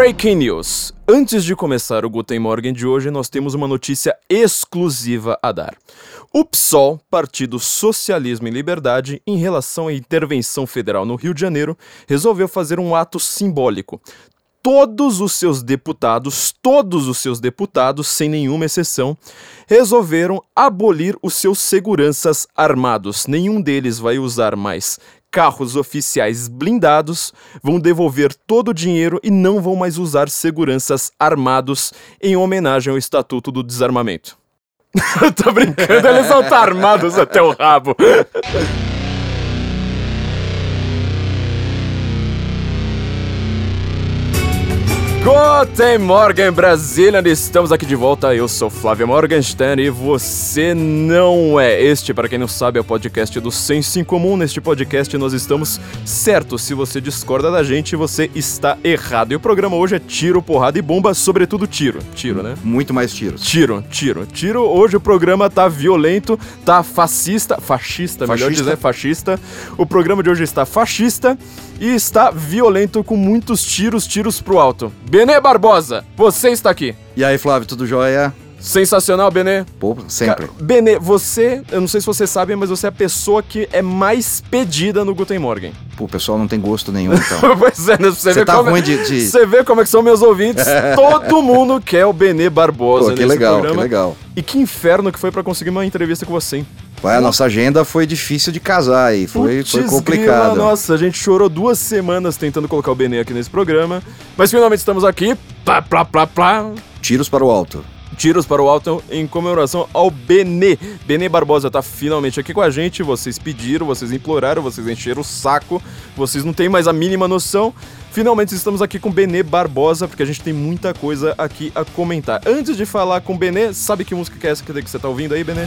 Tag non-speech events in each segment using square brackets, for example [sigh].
Breaking News. Antes de começar o Guten Morgen de hoje, nós temos uma notícia exclusiva a dar. O PSOL, Partido Socialismo e Liberdade, em relação à intervenção federal no Rio de Janeiro, resolveu fazer um ato simbólico. Todos os seus deputados, todos os seus deputados, sem nenhuma exceção, resolveram abolir os seus seguranças armados. Nenhum deles vai usar mais carros oficiais blindados, vão devolver todo o dinheiro e não vão mais usar seguranças armados em homenagem ao Estatuto do Desarmamento. [laughs] Tô brincando, eles vão estar armados até o rabo. [laughs] Guten Morgen, Brasília! Estamos aqui de volta. Eu sou Flávio Morgenstern e você não é. Este, para quem não sabe, é o podcast do Senso em Comum. Neste podcast nós estamos certos. Se você discorda da gente, você está errado. E o programa hoje é tiro, porrada e bomba, sobretudo tiro. Tiro, né? Muito mais tiros. Tiro, tiro, tiro. Hoje o programa tá violento, tá fascista, fascista, melhor Fascista. dizer, fascista. O programa de hoje está fascista e está violento com muitos tiros, tiros pro alto. Benê Barbosa, você está aqui. E aí, Flávio, tudo jóia? Sensacional, Benê. Pô, sempre. Cara, Benê, você, eu não sei se você sabe, mas você é a pessoa que é mais pedida no Guten Morgen. Pô, o pessoal não tem gosto nenhum, então. [laughs] pois é, né? Você, Você vê tá como, ruim de- de- Você vê como é que são meus ouvintes. [laughs] Todo mundo quer o Benê Barbosa Pô, que legal, programa. que legal. E que inferno que foi pra conseguir uma entrevista com você, hein? Vai, a nossa agenda foi difícil de casar aí, foi, foi Putz, complicado. grila, nossa, a gente chorou duas semanas tentando colocar o Benê aqui nesse programa. Mas finalmente estamos aqui. Plá, plá, plá, plá. Tiros para o alto. Tiros para o alto em comemoração ao Benê. Benê Barbosa tá finalmente aqui com a gente. Vocês pediram, vocês imploraram, vocês encheram o saco. Vocês não têm mais a mínima noção. Finalmente estamos aqui com Benê Barbosa, porque a gente tem muita coisa aqui a comentar. Antes de falar com o Benê, sabe que música que é essa que você tá ouvindo aí, Benê?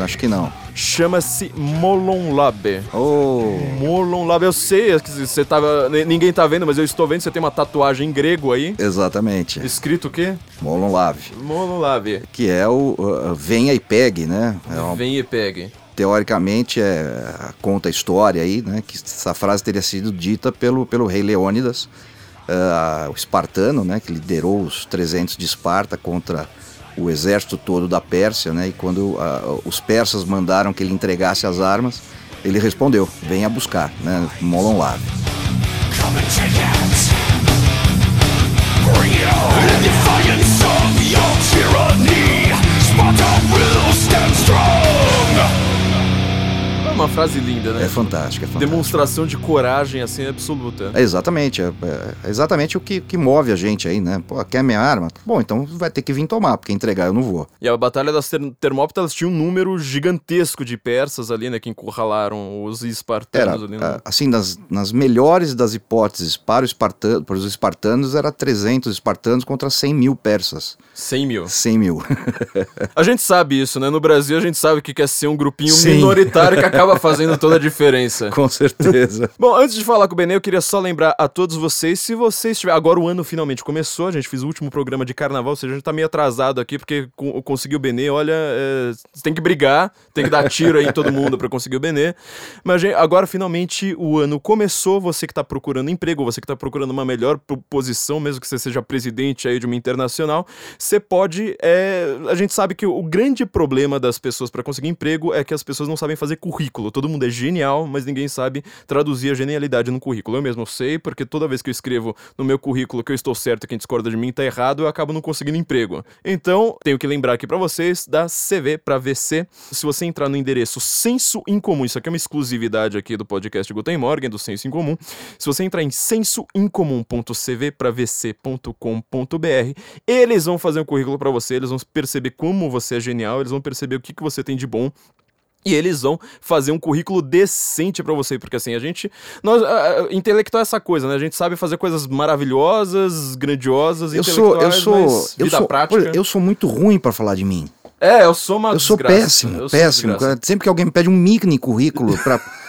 Hum, acho que não. Chama-se Molon Labe. Oh, Molon Labe, eu sei que você tava. Ninguém tá vendo, mas eu estou vendo. Você tem uma tatuagem em grego aí. exatamente. Escrito o quê? Molon Lave. Molon Labe. Que é o uh, venha e pegue, né? É Vem e pegue. teoricamente é, conta a história aí, né? Que essa frase teria sido dita pelo, pelo rei Leônidas, ah, o espartano, né? Que liderou os 300 de Esparta contra o exército todo da Pérsia, né? E quando ah, os persas mandaram que ele entregasse as armas, ele respondeu: venha buscar, né? Molon Lave. É uma frase linda, né? É fantástica, é fantástica. Demonstração de coragem, assim, absoluta. É exatamente, é, é exatamente o que, que move a gente aí, né? Pô, quer minha arma? Bom, então vai ter que vir tomar, porque entregar eu não vou. E a Batalha das Ter Termópilas tinha um número gigantesco de persas ali, né? Que encurralaram os Era, espartanos ali. Né? assim, nas, nas melhores das hipóteses para, espartano, para os espartanos, era 300 espartanos contra 100 mil persas. 100 mil. 100 mil. [laughs] A gente sabe isso, né? No Brasil a gente sabe o que quer ser um grupinho Sim. minoritário que acaba [laughs] fazendo toda a diferença. [laughs] Com certeza. [laughs] Bom, antes de falar com o Benê, eu queria só lembrar a todos vocês, se vocês tiverem... Agora o ano finalmente começou, a gente fez o último programa de carnaval, ou seja, a gente tá meio atrasado aqui, porque co- conseguir o Benê, olha, é, tem que brigar, tem que dar tiro aí em todo mundo pra conseguir o Benê. Mas gente, agora finalmente o ano começou, você que tá procurando emprego, você que tá procurando uma melhor po- posição, mesmo que você seja presidente aí de uma internacional, você pode... é, a gente sabe que o grande problema das pessoas pra conseguir emprego é que as pessoas não sabem fazer currículo. Todo mundo é genial, mas ninguém sabe traduzir a genialidade no currículo. Eu mesmo sei, porque toda vez que eu escrevo no meu currículo que eu estou certo e quem discorda de mim tá errado, eu acabo não conseguindo emprego. Então, tenho que lembrar aqui pra vocês da CV pra VC. Se você entrar no endereço Senso em Comum, isso aqui é uma exclusividade aqui do podcast Guten Morgen, do Senso em Comum. Se você entrar em sensoincomum.cvpravc.com.br, eles vão fazer um currículo pra você, eles vão perceber como você é genial, eles vão perceber o que, que você tem de bom e eles vão fazer um currículo decente pra você, porque assim, a gente. Nós, intelectual é essa coisa, né? A gente sabe fazer coisas maravilhosas, grandiosas, Eu sou, eu sou, eu vida sou, prática. eu sou muito ruim para falar de mim. É, eu sou uma Eu sou desgraça. péssimo, Eu sou péssimo. desgraça. Sempre que alguém me pede um mini currículo [laughs]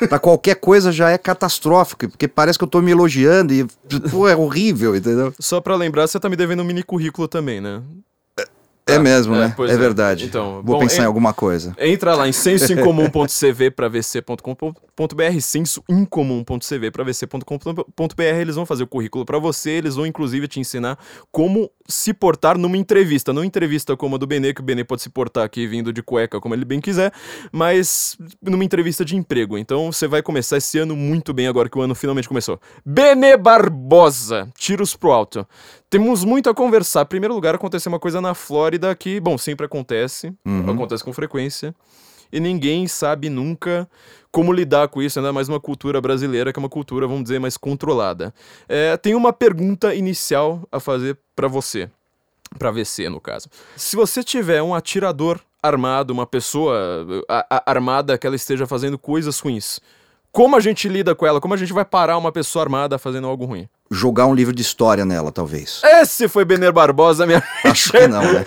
pra qualquer coisa já é catastrófico, porque parece que eu tô me elogiando e, pô, é horrível, entendeu? Só pra lembrar, você tá me devendo um mini currículo também, né? É mesmo, é, né? É, é. verdade. Então, Vou bom, pensar em- em alguma coisa. Entra lá em [laughs] sensoincomum.cv para vc.com.br, sensoincomum.cv para vc.com.br, eles vão fazer o currículo para você, eles vão inclusive te ensinar como se portar numa entrevista, não entrevista como a do Benê, que o Benê pode se portar aqui vindo de cueca como ele bem quiser, mas numa entrevista de emprego. Então você vai começar esse ano muito bem agora que o ano finalmente começou. Benê Barbosa, tiros pro alto. Temos muito a conversar. Em primeiro lugar, aconteceu uma coisa na Flórida que, bom, sempre acontece, acontece com frequência, e ninguém sabe nunca como lidar com isso, ainda mais uma cultura brasileira, que é uma cultura, vamos dizer, mais controlada. É, tem uma pergunta inicial a fazer pra você, pra VC no caso. Se você tiver um atirador armado, uma pessoa a- a- armada que ela esteja fazendo coisas ruins, como a gente lida com ela? Como a gente vai parar uma pessoa armada fazendo algo ruim? Jogar um livro de história nela, talvez. Esse foi Benner Barbosa, minha [laughs] Acho que não, né?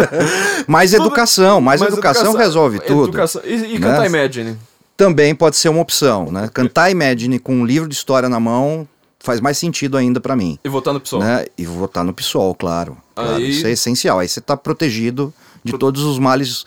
[laughs] mais educação, mais, Mas educação, resolve tudo. Educação. E, e né? cantar Imagine. Também pode ser uma opção, né? Cantar Imagine com um livro de história na mão faz mais sentido ainda pra mim. E votar no PSOL. Né? E votar no PSOL, claro. Claro, Aí- Isso é essencial. Aí você tá protegido de todos os males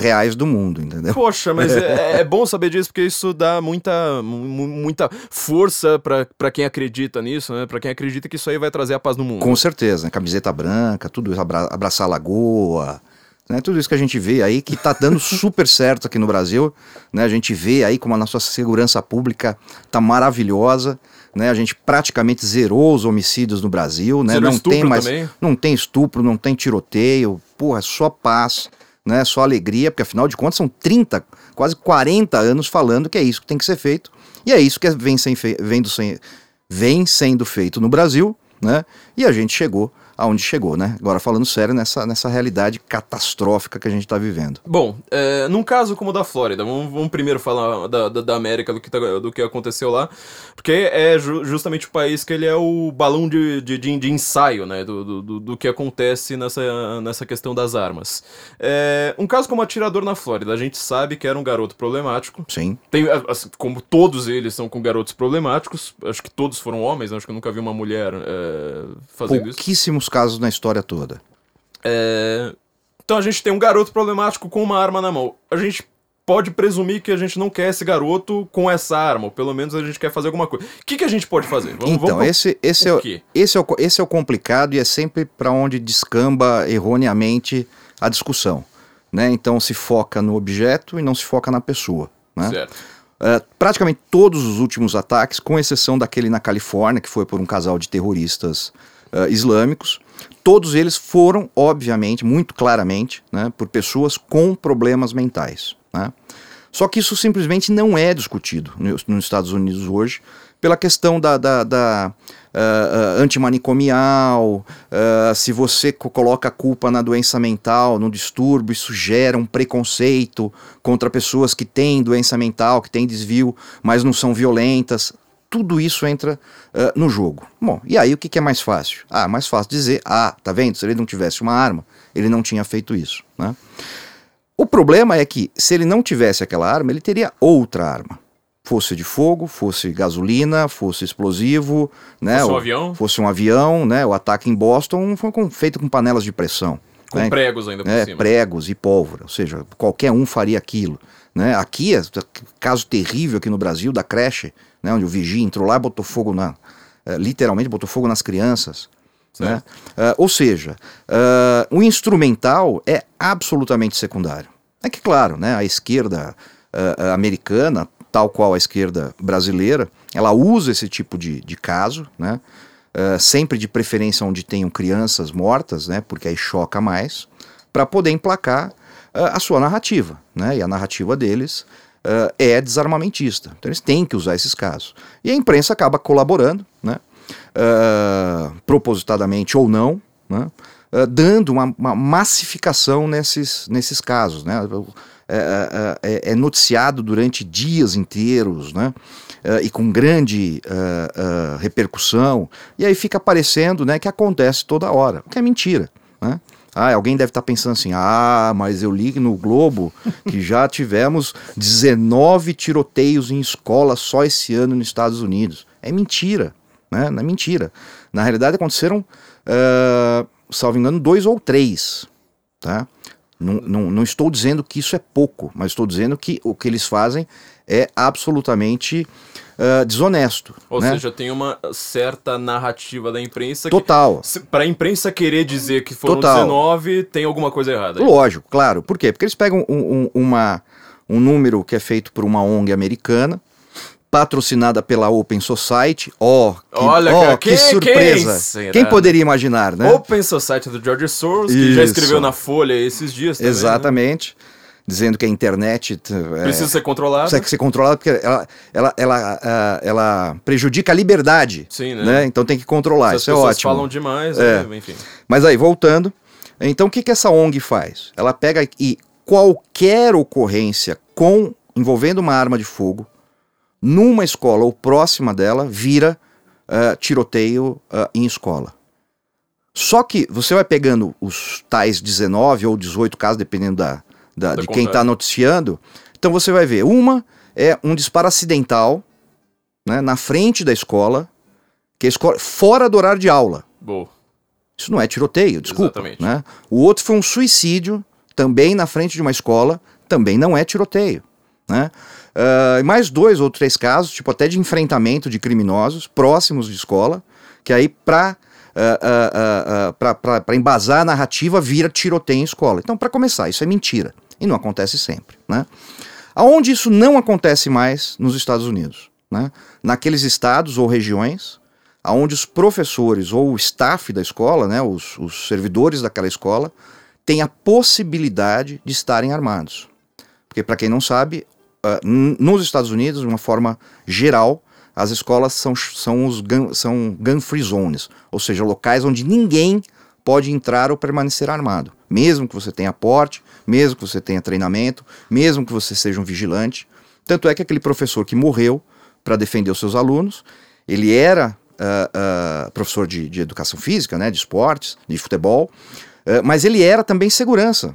reais do mundo, entendeu? Poxa, mas [laughs] é, é bom saber disso porque isso dá muita, mu- muita força pra quem acredita nisso, né? Pra quem acredita que isso aí vai trazer a paz no mundo. Com certeza, né? camiseta branca, tudo isso, abra- abraçar a lagoa, né? tudo isso que a gente vê aí que tá dando [laughs] super certo aqui no Brasil, né? A gente vê aí como a nossa segurança pública tá maravilhosa, né? A gente praticamente zerou os homicídios no Brasil, né? Zerou não tem mais, também? não tem estupro, não tem tiroteio, porra, só paz, né? Só alegria, porque afinal de contas são 30, quase 40 anos falando que é isso que tem que ser feito. E é isso que vem, sem sem- vem sendo feito no Brasil, né? E a gente chegou aonde chegou, né? Agora falando sério nessa, nessa realidade catastrófica que a gente está vivendo. Bom, é, num caso como o da Flórida, vamos, vamos primeiro falar da, da, da América, do que, tá- do que aconteceu lá, porque é ju- justamente o país que ele é o balão de, de, de, de ensaio, né, do, do, do- do que acontece nessa, nessa questão das armas. É, um caso como o atirador na Flórida, a gente sabe que era um garoto problemático, Sim. tem, assim, como todos eles são com garotos problemáticos, acho que todos foram homens, acho que eu nunca vi uma mulher é, fazendo isso. Pouquíssimos casos na história toda. É, Então a gente tem um garoto problemático com uma arma na mão. A gente pode presumir que a gente não quer esse garoto com essa arma, ou pelo menos a gente quer fazer alguma coisa. O que, que a gente pode fazer? Vamos, então, vamos esse, esse, é, esse, é o, esse é o complicado e é sempre para onde descamba erroneamente a discussão. Né? Então se foca no objeto e não se foca na pessoa. Né? Certo. É, praticamente todos os últimos ataques, com exceção daquele na Califórnia, que foi por um casal de terroristas é, islâmicos, todos eles foram, obviamente, muito claramente, né, por pessoas com problemas mentais. né? Só que isso simplesmente não é discutido nos, Estados Unidos hoje, pela questão da, da, da ah, ah, antimanicomial, ah, se você co- coloca a culpa na doença mental, no distúrbio, isso gera um preconceito contra pessoas que têm doença mental, que têm desvio, mas não são violentas. Tudo isso entra ah, no jogo. Bom, e aí o que, que é mais fácil? Ah, mais fácil dizer, ah, tá vendo? Se ele não tivesse uma arma, ele não tinha feito isso. Né? O problema é que, se ele não tivesse aquela arma, ele teria outra arma. Fosse de fogo, fosse gasolina, fosse explosivo, né? Fosse um avião. Fosse um avião, né? O ataque em Boston foi com- feito com panelas de pressão. Com né? pregos ainda por É, cima. pregos e pólvora, ou seja, qualquer um faria aquilo. Né? Aqui, é caso terrível aqui no Brasil, da creche, né? onde o vigia entrou lá e botou fogo na. eh, literalmente botou fogo nas crianças. Né? Ah, ou seja, ah, o instrumental é absolutamente secundário. É que, claro, né, a esquerda ah, americana, tal qual a esquerda brasileira, ela usa esse tipo de, de caso, né, sempre de preferência onde tenham crianças mortas, né, porque aí choca mais, para poder emplacar a sua narrativa. Né, e a narrativa deles ah, é desarmamentista. Então eles têm que usar esses casos. E a imprensa acaba colaborando, né, ah, propositadamente ou não, né, ah, dando uma, uma massificação nesses, nesses casos. Né, é, é, é- noticiado durante dias inteiros, né, ah, e com grande ah, repercussão, e aí fica parecendo né, que acontece toda hora, o que é mentira. Né. Ah, alguém deve estar pensando assim: ah, mas eu li no Globo que já tivemos 19 tiroteios em escola só esse ano nos Estados Unidos. É mentira, né? Não é mentira. Na realidade, aconteceram, uh, salvo engano, dois ou três. Tá? Não, não, não estou dizendo que isso é pouco, mas estou dizendo que o que eles fazem é absolutamente uh, desonesto. Ou né? seja, tem uma certa narrativa da imprensa. Total. Para a imprensa querer dizer que foram Total. 19, tem alguma coisa errada. aí. Lógico, claro. Por quê? Porque eles pegam um, um- uma, um número que é feito por uma ONG americana, patrocinada pela Open Society. Ó, que, Olha, cara, que quem- surpresa! quem? Quem poderia imaginar, né? Open Society do George Soros, que já Isso. escreveu na Folha esses dias também. né? Exatamente. Dizendo que a internet é, Precisa ser controlado. precisa ser controlada porque ela, ela, ela, ah, ela prejudica a liberdade. Sim, né? Então tem que controlar. Isso é pessoas ótimo. falam demais, É. né? enfim. Mas aí, voltando. Então, o que, que essa ONG faz? Ela pega e qualquer ocorrência com envolvendo uma arma de fogo numa escola ou próxima dela vira ah, tiroteio ah, em escola. Só que você vai pegando os tais 19 ou 18 casos, dependendo da, da- de quem está noticiando. Então você vai ver, uma é um disparo acidental né, na frente da escola, que é escola fora do horário de aula. Boa. Isso não é tiroteio, desculpa. Exatamente. Né? O outro foi um suicídio, também na frente de uma escola, também não é tiroteio. Né? Ah, e mais dois ou três casos, tipo até de enfrentamento de criminosos próximos de escola, que aí para para embasar a narrativa vira tiroteio em escola. Então, para começar, isso é mentira. E não acontece sempre. Né? Aonde isso não acontece mais nos Estados Unidos? Né? Naqueles estados ou regiões onde os professores ou o staff da escola, né, os, os servidores daquela escola, têm a possibilidade de estarem armados. Porque, para quem não sabe, n- nos Estados Unidos, de uma forma geral, as escolas são, são, os gun, são gun-free zones, ou seja, locais onde ninguém pode entrar ou permanecer armado. Mesmo que você tenha porte, mesmo que você tenha treinamento, mesmo que você seja um vigilante. Tanto é que aquele professor que morreu para defender os seus alunos, ele era ah, ah, professor de, de educação física, né, de esportes, de futebol, ah, mas ele era também segurança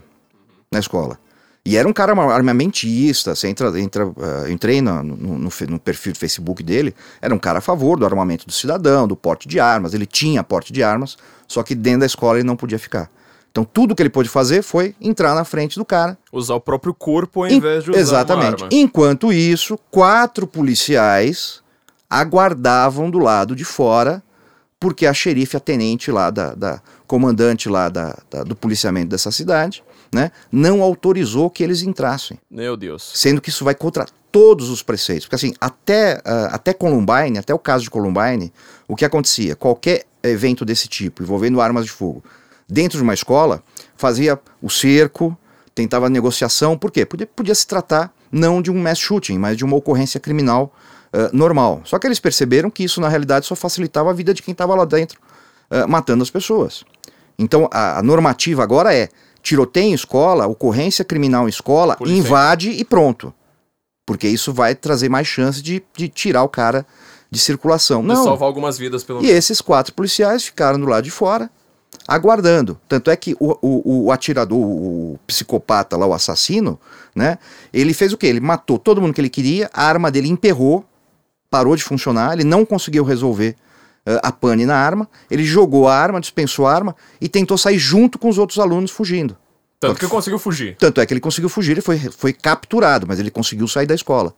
na escola. E era um cara arma- armamentista, você entra, entra, eu entrei no, no no perfil do Facebook dele, era um cara a favor do armamento do cidadão, do porte de armas, ele tinha porte de armas, só que dentro da escola ele não podia ficar. Então tudo que ele pôde fazer foi entrar na frente do cara. Usar o próprio corpo ao Em- invés de usar Exatamente. Enquanto isso, quatro policiais aguardavam do lado de fora, porque a xerife, a tenente lá, da, da comandante lá da, da- do policiamento dessa cidade, né, não autorizou que eles entrassem. Meu Deus. Sendo que isso vai contra todos os preceitos. Porque assim, até, ah, até Columbine, até o caso de Columbine, o que acontecia? Qualquer evento desse tipo, envolvendo armas de fogo, dentro de uma escola, fazia o cerco, tentava negociação, por quê? Podia, podia se tratar não de um mass shooting, mas de uma ocorrência criminal ah, normal. Só que eles perceberam que isso, na realidade, só facilitava a vida de quem estava lá dentro, ah, matando as pessoas. Então, a, a normativa agora é tiroteio em escola, ocorrência criminal em escola, invade e pronto. Porque isso vai trazer mais chance de, de tirar o cara de circulação. Não. salvar algumas vidas, pelo E menos. esses quatro policiais ficaram do lado de fora, aguardando. Tanto é que o, o, o atirador, o, psicopata lá, o assassino, né? Ele fez o quê? Ele matou todo mundo que ele queria, a arma dele emperrou, parou de funcionar, ele não conseguiu resolver eh, a pane na arma, ele jogou a arma, dispensou a arma e tentou sair junto com os outros alunos fugindo. Tanto que conseguiu fugir. Tanto é que ele conseguiu fugir, ele foi, foi capturado, mas ele conseguiu sair da escola.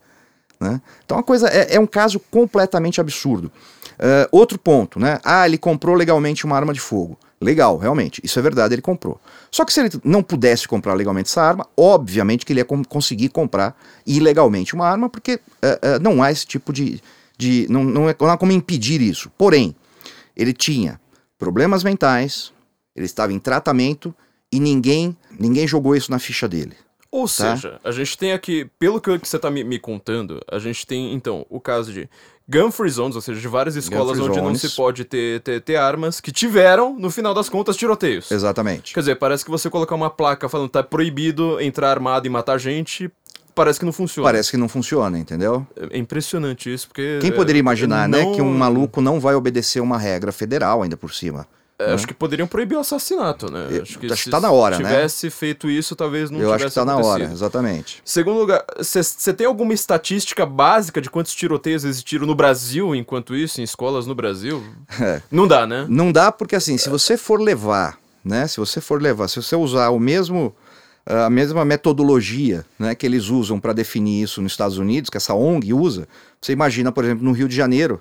né? Então a coisa é, é um caso completamente absurdo. Eh, outro ponto, né? Ah, ele comprou legalmente uma arma de fogo. Legal, realmente, isso é verdade, ele comprou. Só que se ele não pudesse comprar legalmente essa arma, obviamente que ele ia conseguir comprar ilegalmente uma arma, porque eh, eh, não há esse tipo de. de não, não, é, não há como impedir isso. Porém, ele tinha problemas mentais, ele estava em tratamento e ninguém, ninguém jogou isso na ficha dele. Ou Tá. seja, a gente tem aqui, pelo que você tá me, me contando, a gente tem, então, o caso de gun free zones, ou seja, de várias escolas onde não zones. se pode ter, ter, ter armas, que tiveram, no final das contas, tiroteios. Exatamente. Quer dizer, parece que você colocar uma placa falando que tá proibido entrar armado e matar gente, parece que não funciona. Parece que não funciona, entendeu? É impressionante isso, porque... Quem poderia imaginar, né, não- que um maluco não vai obedecer uma regra federal ainda por cima? É, né? Acho que poderiam proibir o assassinato, né? Eu- acho que acho que se tá na hora, né? tivesse feito isso, talvez não Eu tivesse acho que tá na hora, acontecido. exatamente. Segundo lugar, você tem alguma estatística básica de quantos tiroteios existiram no Brasil enquanto isso, em escolas no Brasil? [laughs] É. Não dá, né? Não dá porque assim, se você for levar, né? Se você for levar, se você usar o mesmo a mesma metodologia, né, que eles usam para definir isso nos Estados Unidos, que essa ONG usa, você imagina, por exemplo, no Rio de Janeiro,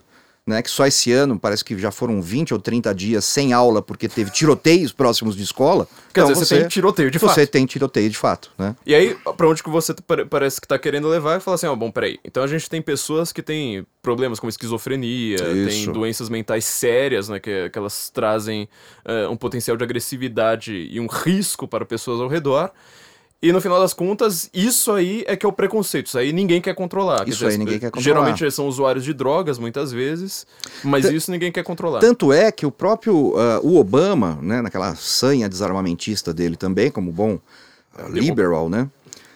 né, que só esse ano parece que já foram 20 ou 30 dias sem aula porque teve tiroteios próximos de escola. Quer Então dizer, você tem tiroteio de você fato. tem tiroteio de fato, né? E aí, pra onde que você pare- parece que tá querendo levar e falar assim, ó, bom, peraí. Então a gente tem pessoas que têm problemas como esquizofrenia, tem Isso. doenças mentais sérias, né, que, que elas trazem eh, um potencial de agressividade e um risco para pessoas ao redor. E no final das contas, isso aí é que é o preconceito. Isso aí ninguém quer controlar. Quer Isso aí ninguém quer controlar. Geralmente eles são usuários de drogas, muitas vezes, mas Tan- isso ninguém quer controlar. Tanto é que o próprio ah, o Obama, né, naquela sanha desarmamentista dele também, como bom ah, liberal, né,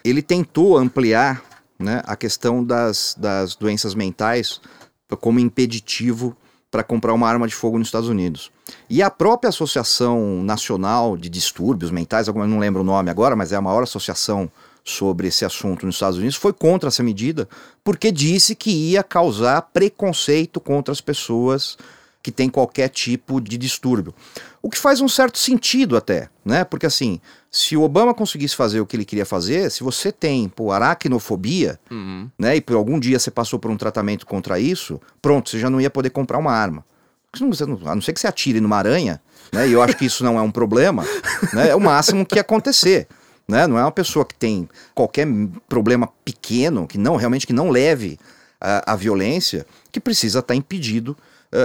ele tentou ampliar né, a questão das, das doenças mentais como impeditivo para comprar uma arma de fogo nos Estados Unidos. E a própria Associação Nacional de Distúrbios Mentais, eu não lembro o nome agora, mas é a maior associação sobre esse assunto nos Estados Unidos, foi contra essa medida, porque disse que ia causar preconceito contra as pessoas que têm qualquer tipo de distúrbio. O que faz um certo sentido até, né? Porque assim, se o Obama conseguisse fazer o que ele queria fazer, se você tem, pô, aracnofobia, Uhum. né? E por algum dia você passou por um tratamento contra isso, pronto, você já não ia poder comprar uma arma. A não ser que você atire numa aranha, né? E eu acho que isso não é um problema, né? É o máximo que ia acontecer. Né? Não é uma pessoa que tem qualquer problema pequeno, que não realmente que não leve a, a violência, que precisa estar impedido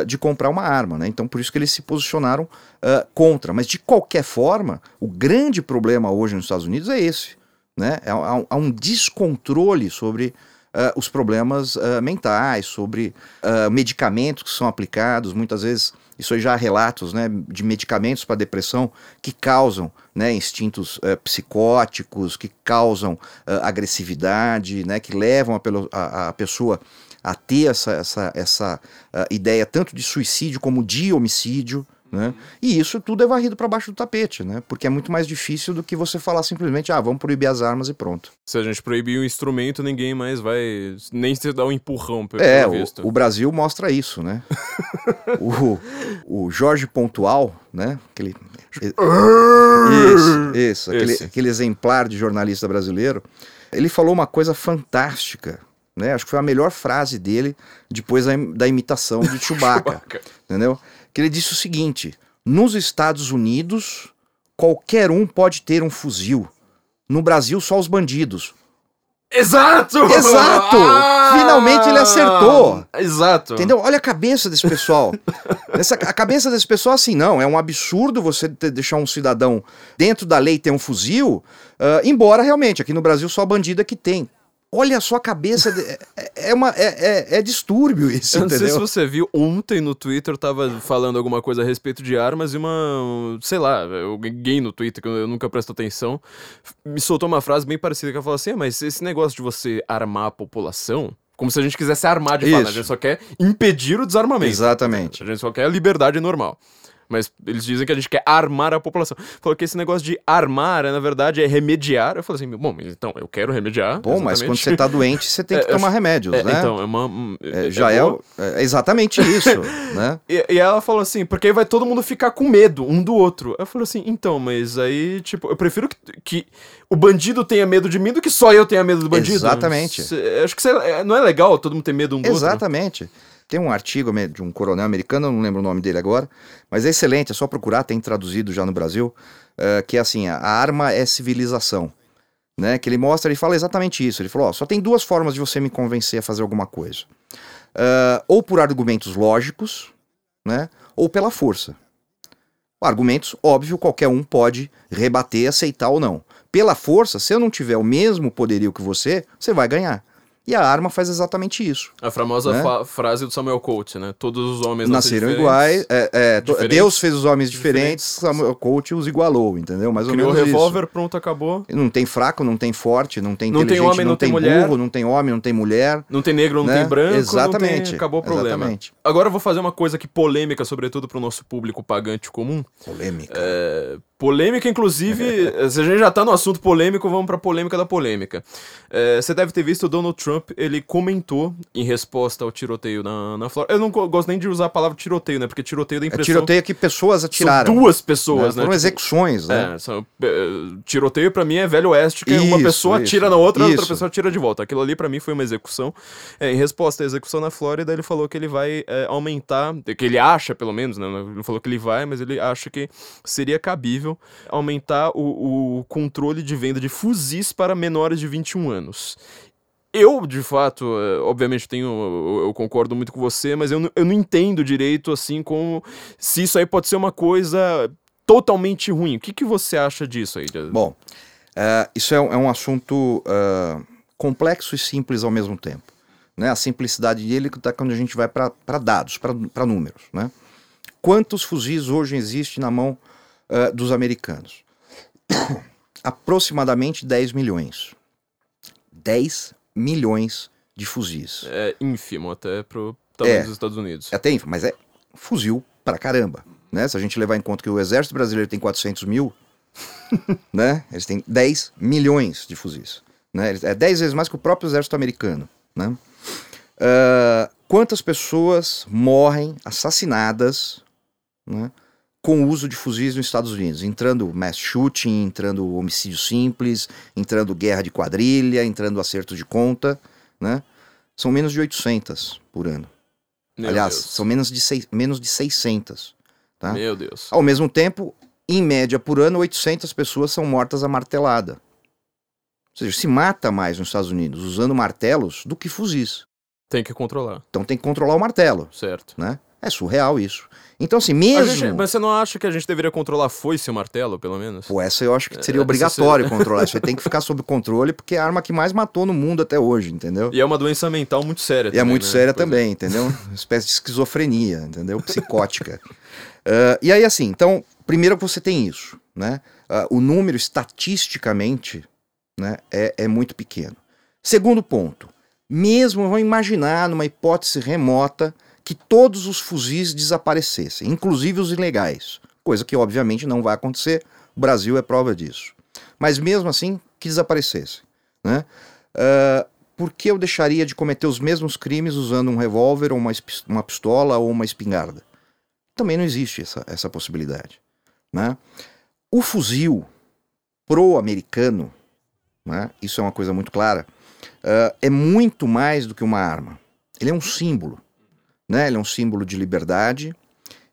de comprar uma arma. Né? Então, por isso que eles se posicionaram ah, contra. Mas, de qualquer forma, o grande problema hoje nos Estados Unidos é esse. Né? Há, há- há um descontrole sobre ah, os problemas mentais, sobre medicamentos que são aplicados. Muitas vezes, isso aí já há relatos né, de medicamentos para depressão que causam né, instintos ah, psicóticos, que causam agressividade, né, que levam a, a- a pessoa a ter essa, essa, essa ah, ideia tanto de suicídio como de homicídio. Né? E isso tudo é varrido para baixo do tapete, né? porque é muito mais difícil do que você falar simplesmente, ah, vamos proibir as armas e pronto. Se a gente proibir o instrumento, ninguém mais vai nem se dar um empurrão, pelo É, pelo o, visto. o Brasil mostra isso, né? [laughs] o, o Jorge Pontual, né? Aquele, isso, isso, aquele, aquele exemplar de jornalista brasileiro, ele falou uma coisa fantástica, né? Acho que foi a melhor frase dele depois da, da imitação de [laughs] Chewbacca, Chewbacca. entendeu? Que ele disse o seguinte: nos Estados Unidos, qualquer um pode ter um fuzil. No Brasil, só os bandidos. Exato! Exato! Finalmente ele acertou. Exato. Entendeu? Olha a cabeça desse pessoal. [laughs] Essa, a cabeça desse pessoal, assim, não. É um absurdo você ter- deixar um cidadão dentro da lei ter um fuzil, ah, embora realmente aqui no Brasil só bandido é que tem. Olha a sua cabeça. de- é, é uma, é, é- é distúrbio isso, Eu não sei se entendeu? você viu, ontem no Twitter tava falando alguma coisa a respeito de armas e uma, sei lá, alguém no Twitter que eu nunca presto atenção, me soltou uma frase bem parecida que ela falou assim, "Ah, mas esse negócio de você armar a população, como se a gente quisesse armar de fato, né? a gente só quer impedir o desarmamento. Exatamente. A gente só quer a liberdade normal. Mas eles dizem que a gente quer armar a população. Falou que esse negócio de armar, é, na verdade, é remediar. Eu falei assim, bom, mas então, eu quero remediar. Bom, mas quando exatamente. você tá doente, você tem [laughs] que É, tomar acho- remédios, É, né? Então, é uma. um, É, já é, boa. o- é exatamente isso, [laughs] né? E, e ela falou assim, porque aí vai todo mundo ficar com medo um do outro. Eu falei assim, então, mas aí, tipo, eu prefiro que, que o bandido tenha medo de mim do que só eu tenha medo do bandido. Exatamente. Cê- acho que cê- é, não é legal todo mundo ter medo um do outro. Exatamente. Tem um artigo de um coronel americano, não lembro o nome dele agora, mas é excelente, é só procurar, tem traduzido já no Brasil, eh, que é assim, a arma é civilização. Né, que ele mostra, ele fala exatamente isso. Ele falou: ó, só tem duas formas de você me convencer a fazer alguma coisa. Ah, ou por argumentos lógicos, né, ou pela força. Argumentos, óbvio, qualquer um pode rebater, aceitar ou não. Pela força, se eu não tiver o mesmo poderio que você, você vai ganhar. E a arma faz exatamente isso. A famosa Né? fa- frase do Samuel Colt, né? Todos os homens Nasceram nasceram iguais. é, é, to- Diferentes. Deus fez os homens diferentes, Samuel Colt os igualou, entendeu? Mais ou Criou o menos isso. revólver, pronto, acabou. Não tem fraco, não tem forte, não tem Não tem inteligente, homem, não, não tem tem mulher. burro, não tem homem, não tem mulher. Não tem negro, não Né? tem branco. não Exatamente, tem- Acabou o problema. exatamente. Agora eu vou fazer uma coisa aqui polêmica, sobretudo pro nosso público pagante comum. Polêmica. É, polêmica, inclusive, [laughs] se a gente já tá no assunto polêmico, vamos pra polêmica da polêmica. É, você deve ter visto o Donald Trump, ele comentou em resposta ao tiroteio na, na Flórida. Eu não go- gosto nem de usar a palavra tiroteio, né? Porque tiroteio dá a É impressão tiroteio que pessoas são atiraram. duas pessoas, né? né? Foram Tipo, execuções, né? É, são, é, tiroteio pra mim é velho oeste, que uma Isso, pessoa isso, atira na outra, a outra isso. pessoa atira de volta. Aquilo ali pra mim foi uma execução. É, em resposta à execução na Flórida, ele falou que ele vai é, aumentar, que ele acha pelo menos, né? Não falou que ele vai, mas ele acha que seria cabível aumentar o, o controle de venda de fuzis para menores de 21 anos. Eu, de fato, é, obviamente tenho, eu, concordo muito com você, mas eu, não- eu não entendo direito, assim, como se isso aí pode ser uma coisa totalmente ruim. O que, que você acha disso aí? Bom, é, isso é, um- é um assunto é, complexo e simples ao mesmo tempo. Né? A simplicidade dele está quando a gente vai para dados, para números. Né? Quantos fuzis hoje existem na mão é, dos americanos? [coughs] Aproximadamente 10 milhões. 10 milhões de fuzis. É ínfimo até pro tamanho É. dos Estados Unidos. É até ínfimo, mas é fuzil pra caramba. Né? Se a gente levar em conta que o exército brasileiro tem 400 mil, [laughs] né? eles têm 10 milhões de fuzis. Né? É 10 vezes mais que o próprio exército americano. Né? Ah, quantas pessoas morrem assassinadas né, com o uso de fuzis nos Estados Unidos? Entrando mass shooting, entrando homicídio simples, entrando guerra de quadrilha, entrando acerto de conta. Né? São menos de 800 por ano. Meu Aliás, Deus. são menos de, seis, menos de 600. Tá? Meu Deus. Ao mesmo tempo, em média por ano, 800 pessoas são mortas à martelada. Ou seja, se mata mais nos Estados Unidos usando martelos do que fuzis. Tem que controlar, Então tem que controlar o martelo, certo. né? É surreal isso. Então assim, mesmo... gente- mas você não acha que a gente deveria controlar a foice e o martelo, pelo menos? Pô, essa eu acho que seria É, obrigatório controlar. [laughs] Isso aí tem que ficar sob controle, porque é a arma que mais matou no mundo até hoje, entendeu? E é uma doença mental muito séria E é também, muito né? séria é. também, entendeu? [laughs] Uma espécie de esquizofrenia, entendeu? Psicótica. Ah, e aí, assim, então, primeiro que você tem isso, né? Ah, o número, estatisticamente, né, é, é muito pequeno. Segundo ponto, mesmo vamos imaginar numa hipótese remota que todos os fuzis desaparecessem, inclusive os ilegais, coisa que obviamente não vai acontecer, o Brasil é prova disso. Mas mesmo assim, que desaparecessem, né? Ah, por que eu deixaria de cometer os mesmos crimes usando um revólver, ou uma, uma pistola ou uma espingarda? Também não existe essa, essa possibilidade. Né? O fuzil pro-americano, né, isso é uma coisa muito clara, ah, é muito mais do que uma arma. Ele é um símbolo. Né? Ele é um símbolo de liberdade,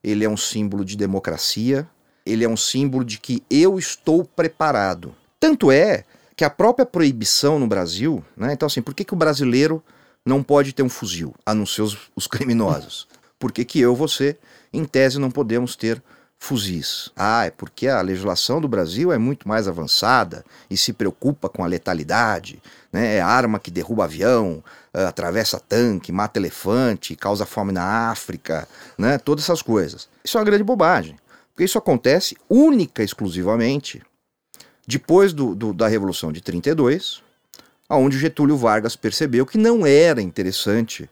ele é um símbolo de democracia, ele é um símbolo de que eu estou preparado. Tanto é que a própria proibição no Brasil, né? Então, assim, por que, que o brasileiro não pode ter um fuzil, a não ser os, os criminosos? [laughs] Por que, que eu, você, em tese, não podemos ter fuzis? Ah, é porque a legislação do Brasil é muito mais avançada e se preocupa com a letalidade, né? É arma que derruba avião, ah, atravessa tanque, mata elefante, causa fome na África, né? Todas essas coisas. Isso é uma grande bobagem, porque isso acontece única e exclusivamente depois do, do- da Revolução de 32, aonde Getúlio Vargas percebeu que não era interessante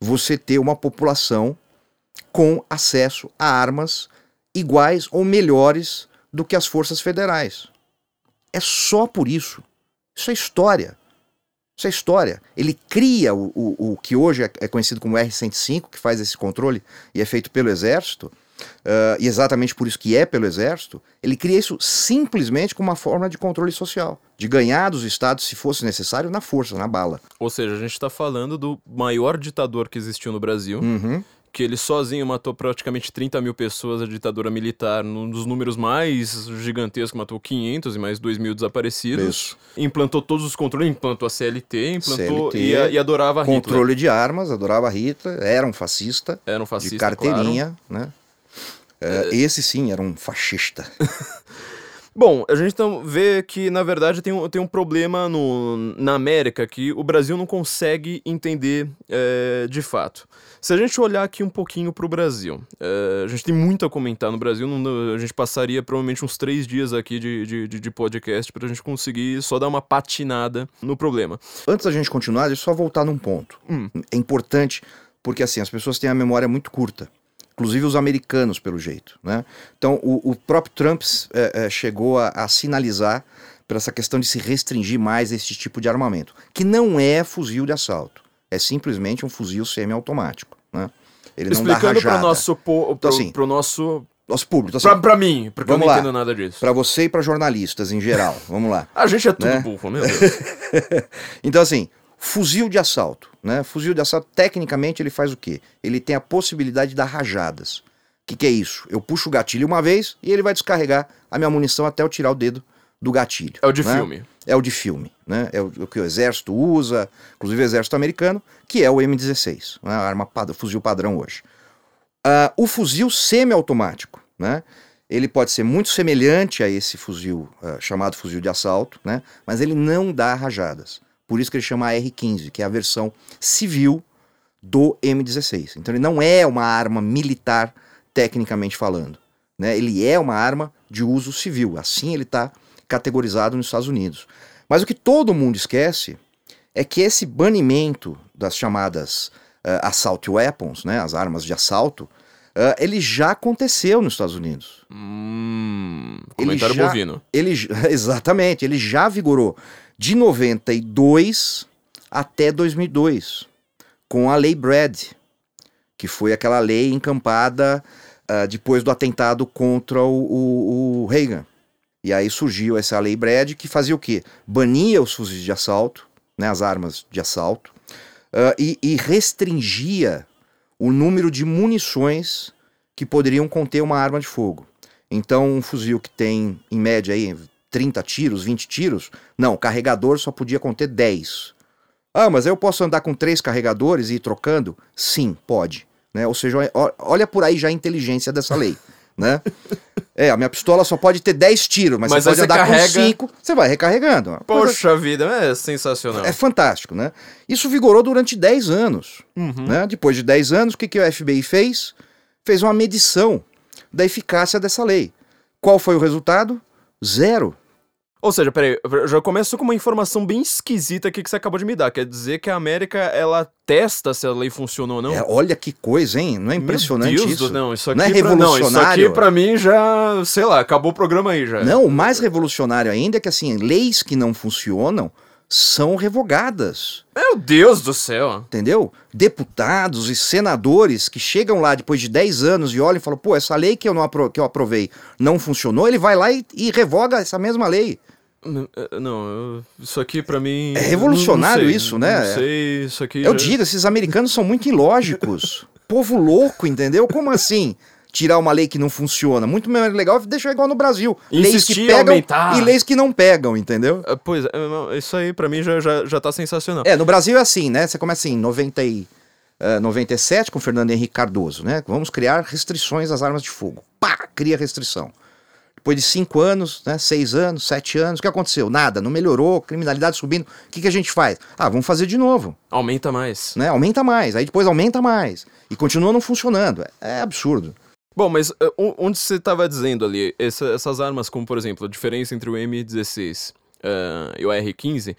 você ter uma população com acesso a armas iguais ou melhores do que as forças federais. É só por isso. Isso é história. Isso é história. Ele cria o, o, o que hoje é, é conhecido como R-105, que faz esse controle e é feito pelo Exército, ah, e exatamente por isso que é pelo Exército, ele cria isso simplesmente como uma forma de controle social, de ganhar dos estados, se fosse necessário, na força, na bala. Ou seja, a gente tá falando do maior ditador que existiu no Brasil, Uhum. Que ele sozinho matou praticamente 30 mil pessoas, a ditadura militar, num dos números mais gigantescos, matou 500 e mais 2 mil desaparecidos. Isso. Implantou todos os controles, implantou a CLT, implantou CLT, e, a- e adorava Hitler. Controle de armas, adorava Rita, era um fascista, Era um fascista, de carteirinha, né? É, esse sim era um fascista. [laughs] Bom, a gente vê que, na verdade, tem um, tem um problema no, na América que o Brasil não consegue entender é, de fato. Se a gente olhar aqui um pouquinho para o Brasil, é, a gente tem muito a comentar no Brasil, não, a gente passaria provavelmente uns três dias aqui de, de, de podcast para a gente conseguir só dar uma patinada no problema. Antes da gente continuar, deixa eu só voltar num ponto. Hum. É importante porque assim, as pessoas têm a memória muito curta inclusive os americanos, pelo jeito. Né? Então, o, o próprio Trump é, é, chegou a, a, sinalizar para essa questão de se restringir mais esse tipo de armamento, que não é fuzil de assalto, é simplesmente um fuzil semiautomático. Né? Ele Explicando para o nosso, po, então, assim, pro nosso nosso público. Então, assim, pra, pra mim, porque vamos eu não lá. entendo nada disso. Pra você e pra jornalistas em geral. Vamos lá. A gente é tudo né? burro, meu Deus. [laughs] então, assim, Fuzil de assalto, né? Fuzil de assalto, tecnicamente, ele faz o quê? Ele tem a possibilidade de dar rajadas. O que, que é isso? Eu puxo o gatilho uma vez e ele vai descarregar a minha munição até eu tirar o dedo do gatilho. É o de né? filme. É o de filme, né? É o, o, que o exército usa, inclusive o exército americano, que é o M16, né? a arma fuzil padrão hoje. Uh, o fuzil semiautomático, né? Ele pode ser muito semelhante a esse fuzil uh, chamado fuzil de assalto, né? Mas ele não dá rajadas. Por isso que ele chama AR-15, que é a versão civil do M16. Então ele não é uma arma militar, tecnicamente falando. Né? Ele é uma arma de uso civil. Assim ele está categorizado nos Estados Unidos. Mas o que todo mundo esquece é que esse banimento das chamadas uh, assault weapons, né, as armas de assalto, uh, ele já aconteceu nos Estados Unidos. Hum, comentário ele já, bovino. Ele, [laughs] exatamente, ele já vigorou de 92 até 2002, com a Lei Brad, que foi aquela lei encampada uh, depois do atentado contra o, o, o, Reagan. E aí surgiu essa Lei Brad que fazia o quê? Bania os fuzis de assalto, né, as armas de assalto, uh, e, e restringia o número de munições que poderiam conter uma arma de fogo. Então, um fuzil que tem, em média, aí, 30 tiros, 20 tiros. Não, o carregador só podia conter 10. Ah, mas eu posso andar com três carregadores e ir trocando? Sim, pode. Né? Ou seja, olha por aí já a inteligência dessa lei. né? É, a minha pistola só pode ter 10 tiros, mas, mas você pode andar carrega... com 5, você vai recarregando. Poxa coisa... vida, é sensacional. É fantástico, né? Isso vigorou durante 10 anos. Uhum. Né? Depois de 10 anos, o que, que o FBI fez? Fez uma medição da eficácia dessa lei. Qual foi o resultado? Zero. Ou seja, peraí, eu já começo com uma informação bem esquisita aqui que você acabou de me dar. Quer dizer que a América, ela testa se a lei funciona ou não? É, olha que coisa, hein? Não é impressionante Deus isso? Não, isso aqui não é revolucionário. Pra, não, isso aqui pra mim já, sei lá, acabou o programa aí já. Não, o mais revolucionário ainda é que, assim, leis que não funcionam são revogadas. Meu Deus do céu! Entendeu? Deputados e senadores que chegam lá depois de 10 anos e olham e falam: pô, essa lei que eu, não apro que eu aprovei não funcionou, ele vai lá e, e revoga essa mesma lei. É, não, isso aqui para mim. É revolucionário sei, isso, né? Não sei, isso aqui. Eu já... digo, esses americanos são muito ilógicos. [laughs] Povo louco, entendeu? Como assim? Tirar uma lei que não funciona. Muito mais legal deixar igual no Brasil. Insistir, leis que pegam aumentar. e leis que não pegam, entendeu? É, pois é, isso aí para mim já, já, já tá sensacional. É, no Brasil é assim, né? Você começa em 90 e, uh, 97 com Fernando Henrique Cardoso, né? Vamos criar restrições às armas de fogo. Pá, cria restrição. Depois de cinco anos, né, seis anos, sete anos, o que aconteceu? Nada, não melhorou, criminalidade subindo. O que, que a gente faz? Ah, vamos fazer de novo. Aumenta mais. Né? Aumenta mais, aí depois aumenta mais. E continua não funcionando. É, é absurdo. Bom, mas uh, onde você estava dizendo ali, essa, essas armas, como por exemplo, a diferença entre o M16 uh, e o R15,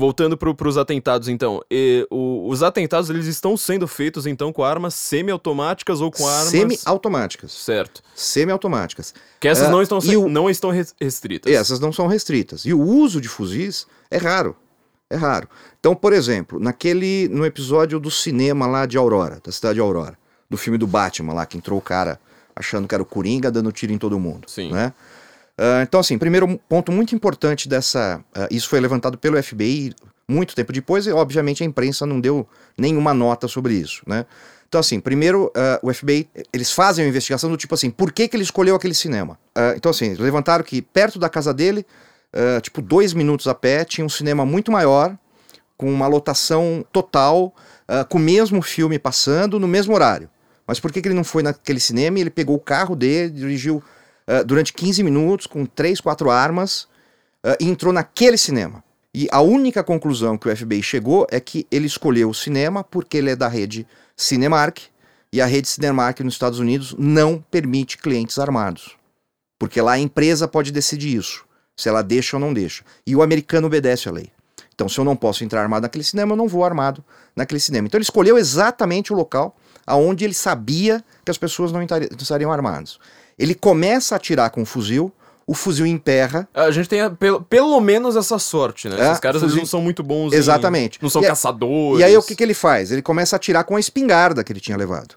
Voltando para os atentados, então. E, o, os atentados, eles estão sendo feitos, então, com armas semiautomáticas ou com armas... Semi-automáticas. Certo. Semi-automáticas. Que essas uh, não estão, o... não estão restritas. Essas não são restritas. E o uso de fuzis é raro. É raro. Então, por exemplo, naquele... No episódio do cinema lá de Aurora, da cidade de Aurora, do filme do Batman lá, que entrou o cara achando que era o Coringa, dando tiro em todo mundo. Sim. Né? Uh, então, assim, primeiro ponto muito importante dessa. Uh, isso foi levantado pelo FBI muito tempo depois, e obviamente a imprensa não deu nenhuma nota sobre isso, né? Então, assim, primeiro, uh, o FBI, eles fazem uma investigação do tipo assim, por que, que ele escolheu aquele cinema? então, assim, levantaram que perto da casa dele, tipo, dois minutos a pé, tinha um cinema muito maior, com uma lotação total, com o mesmo filme passando no mesmo horário. Mas por que, que ele não foi naquele cinema ele pegou o carro dele, dirigiu uh, durante 15 minutos com três, quatro armas uh, e entrou naquele cinema. E a única conclusão que o FBI chegou é que ele escolheu o cinema porque ele é da rede Cinemark e a rede Cinemark nos Estados Unidos não permite clientes armados. Porque lá a empresa pode decidir isso, se ela deixa ou não deixa. E o americano obedece à lei. Então, se eu não posso entrar armado naquele cinema, eu não vou armado naquele cinema. Então, ele escolheu exatamente o local aonde ele sabia que as pessoas não estariam armadas. Ele começa a atirar com o fuzil, o fuzil emperra. A gente tem pelo, pelo menos essa sorte, né? É, Esses caras fuzil... não são muito bons. Exatamente. Em, não são e caçadores. E aí o que, que ele faz? Ele começa a atirar com a espingarda que ele tinha levado.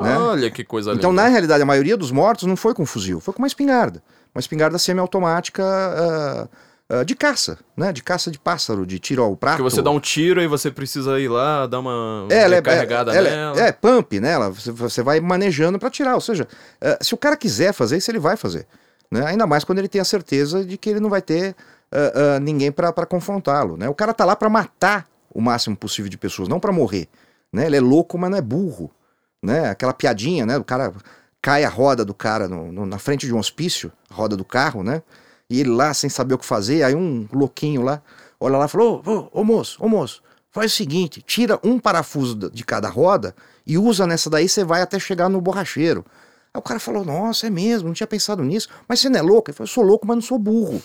Né? Olha que coisa Então, na realidade, a maioria dos mortos não foi com fuzil, foi com uma espingarda. Uma espingarda semiautomática. Uh, uh, de caça, né? De caça de pássaro, de tiro ao prato. Porque você dá um tiro e você precisa ir lá, dar uma é, ela é, carregada é, nela. É, é, pump, né? Ela, você, você vai manejando para tirar. Ou seja, uh, se o cara quiser fazer isso, ele vai fazer. Né? Ainda mais quando ele tem a certeza de que ele não vai ter uh, ninguém para confrontá-lo. Né? O cara tá lá para matar o máximo possível de pessoas, não para morrer. Né? Ele é louco, mas não é burro. Né? Aquela piadinha, né? O cara cai a roda do cara no, no, na frente de um hospício, a roda do carro, né? E ele lá sem saber o que fazer, aí um louquinho lá, olha lá e falou: ô, ô, moço, ô moço, faz o seguinte, tira um parafuso de cada roda e usa nessa daí, você vai até chegar no borracheiro. Aí o cara falou: Nossa, é mesmo, não tinha pensado nisso. Mas você não é louco? Ele falou: Eu sou louco, mas não sou burro.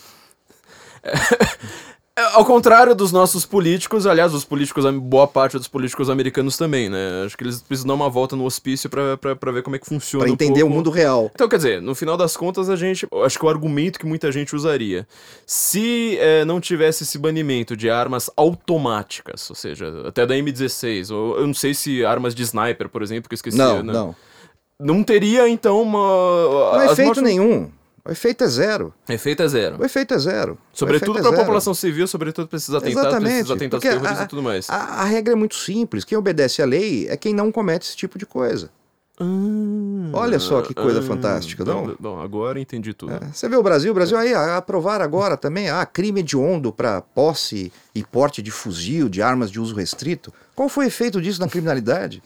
[laughs] É, ao contrário dos nossos políticos, aliás, os políticos, boa parte dos políticos americanos também, né? Acho que eles precisam dar uma volta no hospício para ver como é que funciona. Pra entender um o mundo real. Então, quer dizer, no final das contas, a gente. Acho que o argumento que muita gente usaria. Se é, não tivesse esse banimento de armas automáticas, ou seja, até da M16, ou eu não sei se armas de sniper, por exemplo, que eu esqueci. Não, né? não. Não teria, então, uma. Não é efeito mortes... nenhum. O efeito é zero. O efeito é zero. O efeito é zero. Sobretudo para a população civil, sobretudo para esses atentados, Exatamente. esses atentados terroristas a, e tudo mais. A, a, regra é muito simples. Quem obedece à lei é quem não comete esse tipo de coisa. Ah, Olha só que coisa ah, fantástica, não? Bom, agora entendi tudo. É, você vê o Brasil, o Brasil aí aprovar agora também ah, crime hediondo para posse e porte de fuzil, de armas de uso restrito. Qual foi o efeito disso na criminalidade?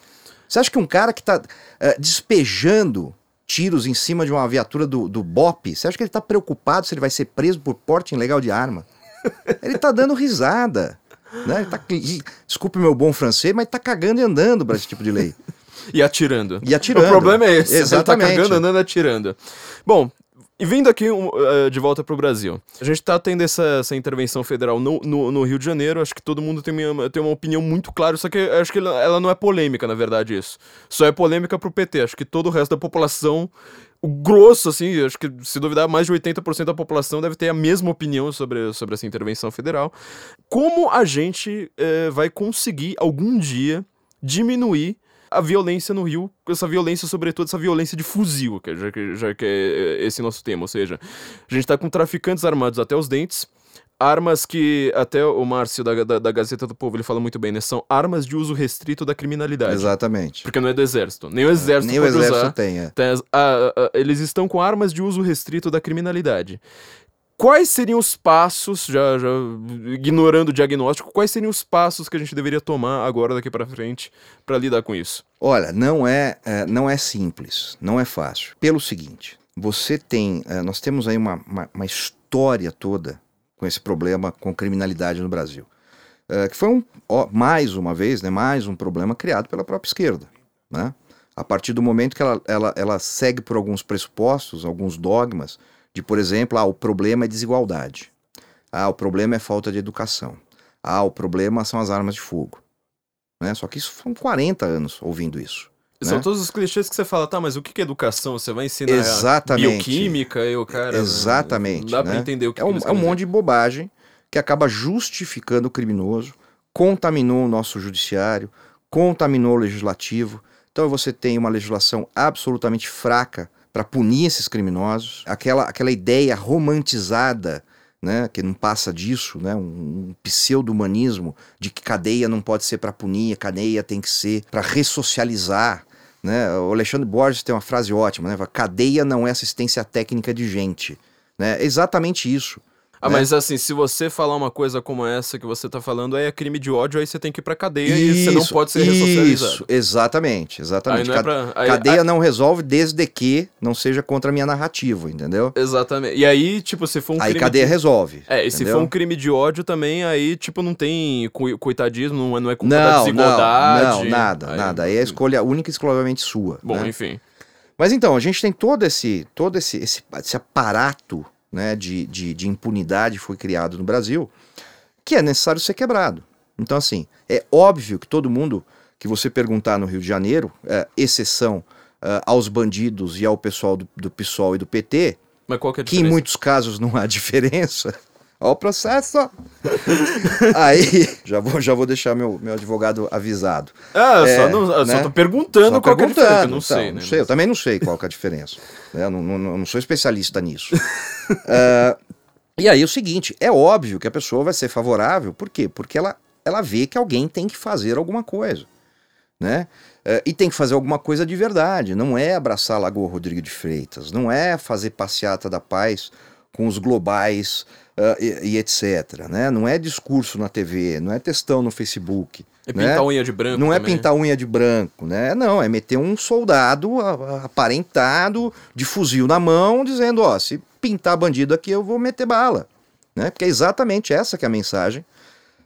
Você acha que um cara que está uh, eh, despejando tiros em cima de uma viatura do, do BOP, você acha que ele está preocupado se ele vai ser preso por porte ilegal de arma? ele está dando risada. Né? Ele tá, desculpe meu bom francês, mas está cagando e andando para esse tipo de lei. E atirando. E atirando. O problema é esse. Exatamente. Ele tá cagando, andando, atirando. Bom, e vindo aqui uh, de volta para o Brasil, a gente está tendo essa, essa intervenção federal no, no, no, Rio de Janeiro. Acho que todo mundo tem uma, tem uma opinião muito clara, só que acho que ela não é polêmica, na verdade, isso. Só é polêmica para o PT. Acho que todo o resto da população, o grosso, assim, acho que se duvidar, mais de 80% da população deve ter a mesma opinião sobre, sobre essa intervenção federal. Como a gente uh, vai conseguir algum dia diminuir a violência no Rio, essa violência, sobretudo, essa violência de fuzil, que já, que, já que é esse nosso tema. Ou seja, a gente tá com traficantes armados até os dentes, armas que até o Márcio da, da, da, Gazeta do Povo ele fala muito bem, né? São armas de uso restrito da criminalidade. Exatamente. Porque não é do exército. Nem o exército Nem o exército usar. tem, é. Tem, a, a, eles estão com armas de uso restrito da criminalidade. Quais seriam os passos, já, já ignorando o diagnóstico, quais seriam os passos que a gente deveria tomar agora daqui para frente para lidar com isso? Olha, não é, é, não é simples, não é fácil. Pelo seguinte, você tem, é, nós temos aí uma, uma, uma, história toda com esse problema com criminalidade no Brasil, é, que foi um, ó, mais uma vez, né, mais um problema criado pela própria esquerda, né? A partir do momento que ela, ela, ela segue por alguns pressupostos, alguns dogmas de, por exemplo, ah, o problema é desigualdade. Ah, o problema é falta de educação. Ah, o problema são as armas de fogo. Né? Só que isso foram 40 anos ouvindo isso. São né? todos os clichês que você fala, tá, mas o que é educação? Você vai ensinar Exatamente. bioquímica e o cara. Exatamente. Não dá né? pra entender o que É um, é um monte de bobagem que acaba justificando o criminoso, contaminou o nosso judiciário, contaminou o legislativo. Então você tem uma legislação absolutamente fraca para punir esses criminosos, aquela, aquela ideia romantizada né, que não passa disso, né, um, um pseudo-humanismo de que cadeia não pode ser para punir, cadeia tem que ser para ressocializar. Né? O Alexandre Borges tem uma frase ótima, né, cadeia não é assistência técnica de gente. Né? É exatamente isso. Ah, né? mas assim, se você falar uma coisa como essa que você tá falando, aí é crime de ódio, aí você tem que ir pra cadeia e você não Isso, pode ser ressocializado. Isso, exatamente, exatamente. Aí não é pra- aí- Cadeia aí- não resolve desde que não seja contra a minha narrativa, entendeu? Exatamente. E aí, tipo, se for um Aí crime cadeia de... resolve. É, e se entendeu? for um crime de ódio também, aí, tipo, não tem coi- coitadismo, não é, não é culpa da Não, não, desigualdade. não, nada, Aí- nada. Aí é a escolha única e exclusivamente sua. Bom, né? enfim. Mas então, a gente tem todo esse, todo esse, esse, esse aparato né, de, de, de impunidade foi criado no Brasil, que é necessário ser quebrado. Então, assim, é óbvio que todo mundo que você perguntar no Rio de Janeiro, é, exceção é, aos bandidos e ao pessoal do, do PSOL e do PT, Mas qual que é que em muitos casos não há [laughs] diferença. Ó o processo! [laughs] Aí, já vou, já vou deixar meu, meu advogado avisado. Ah, eu É, só, não, eu só né? tô perguntando Só qual que é a diferença. Eu perguntando, não então, sei, né? Não sei, eu também não sei qual é a diferença. né? Eu não, não, não sou especialista nisso. Ah, [laughs] e aí é o seguinte, é óbvio que a pessoa vai ser favorável, por quê? Porque ela, ela vê que alguém tem que fazer alguma coisa, né? Eh, e tem que fazer alguma coisa de verdade, não é abraçar a Lagoa Rodrigo de Freitas, não é fazer passeata da paz com os globais ah, e, e etc, né? Não é discurso na TV, não é textão no Facebook. É né? pintar unha de branco Não é também. pintar unha de branco, né? Não, é meter um soldado aparentado, de fuzil na mão, dizendo, ó, se pintar bandido aqui eu vou meter bala, né? Porque é exatamente essa que é a mensagem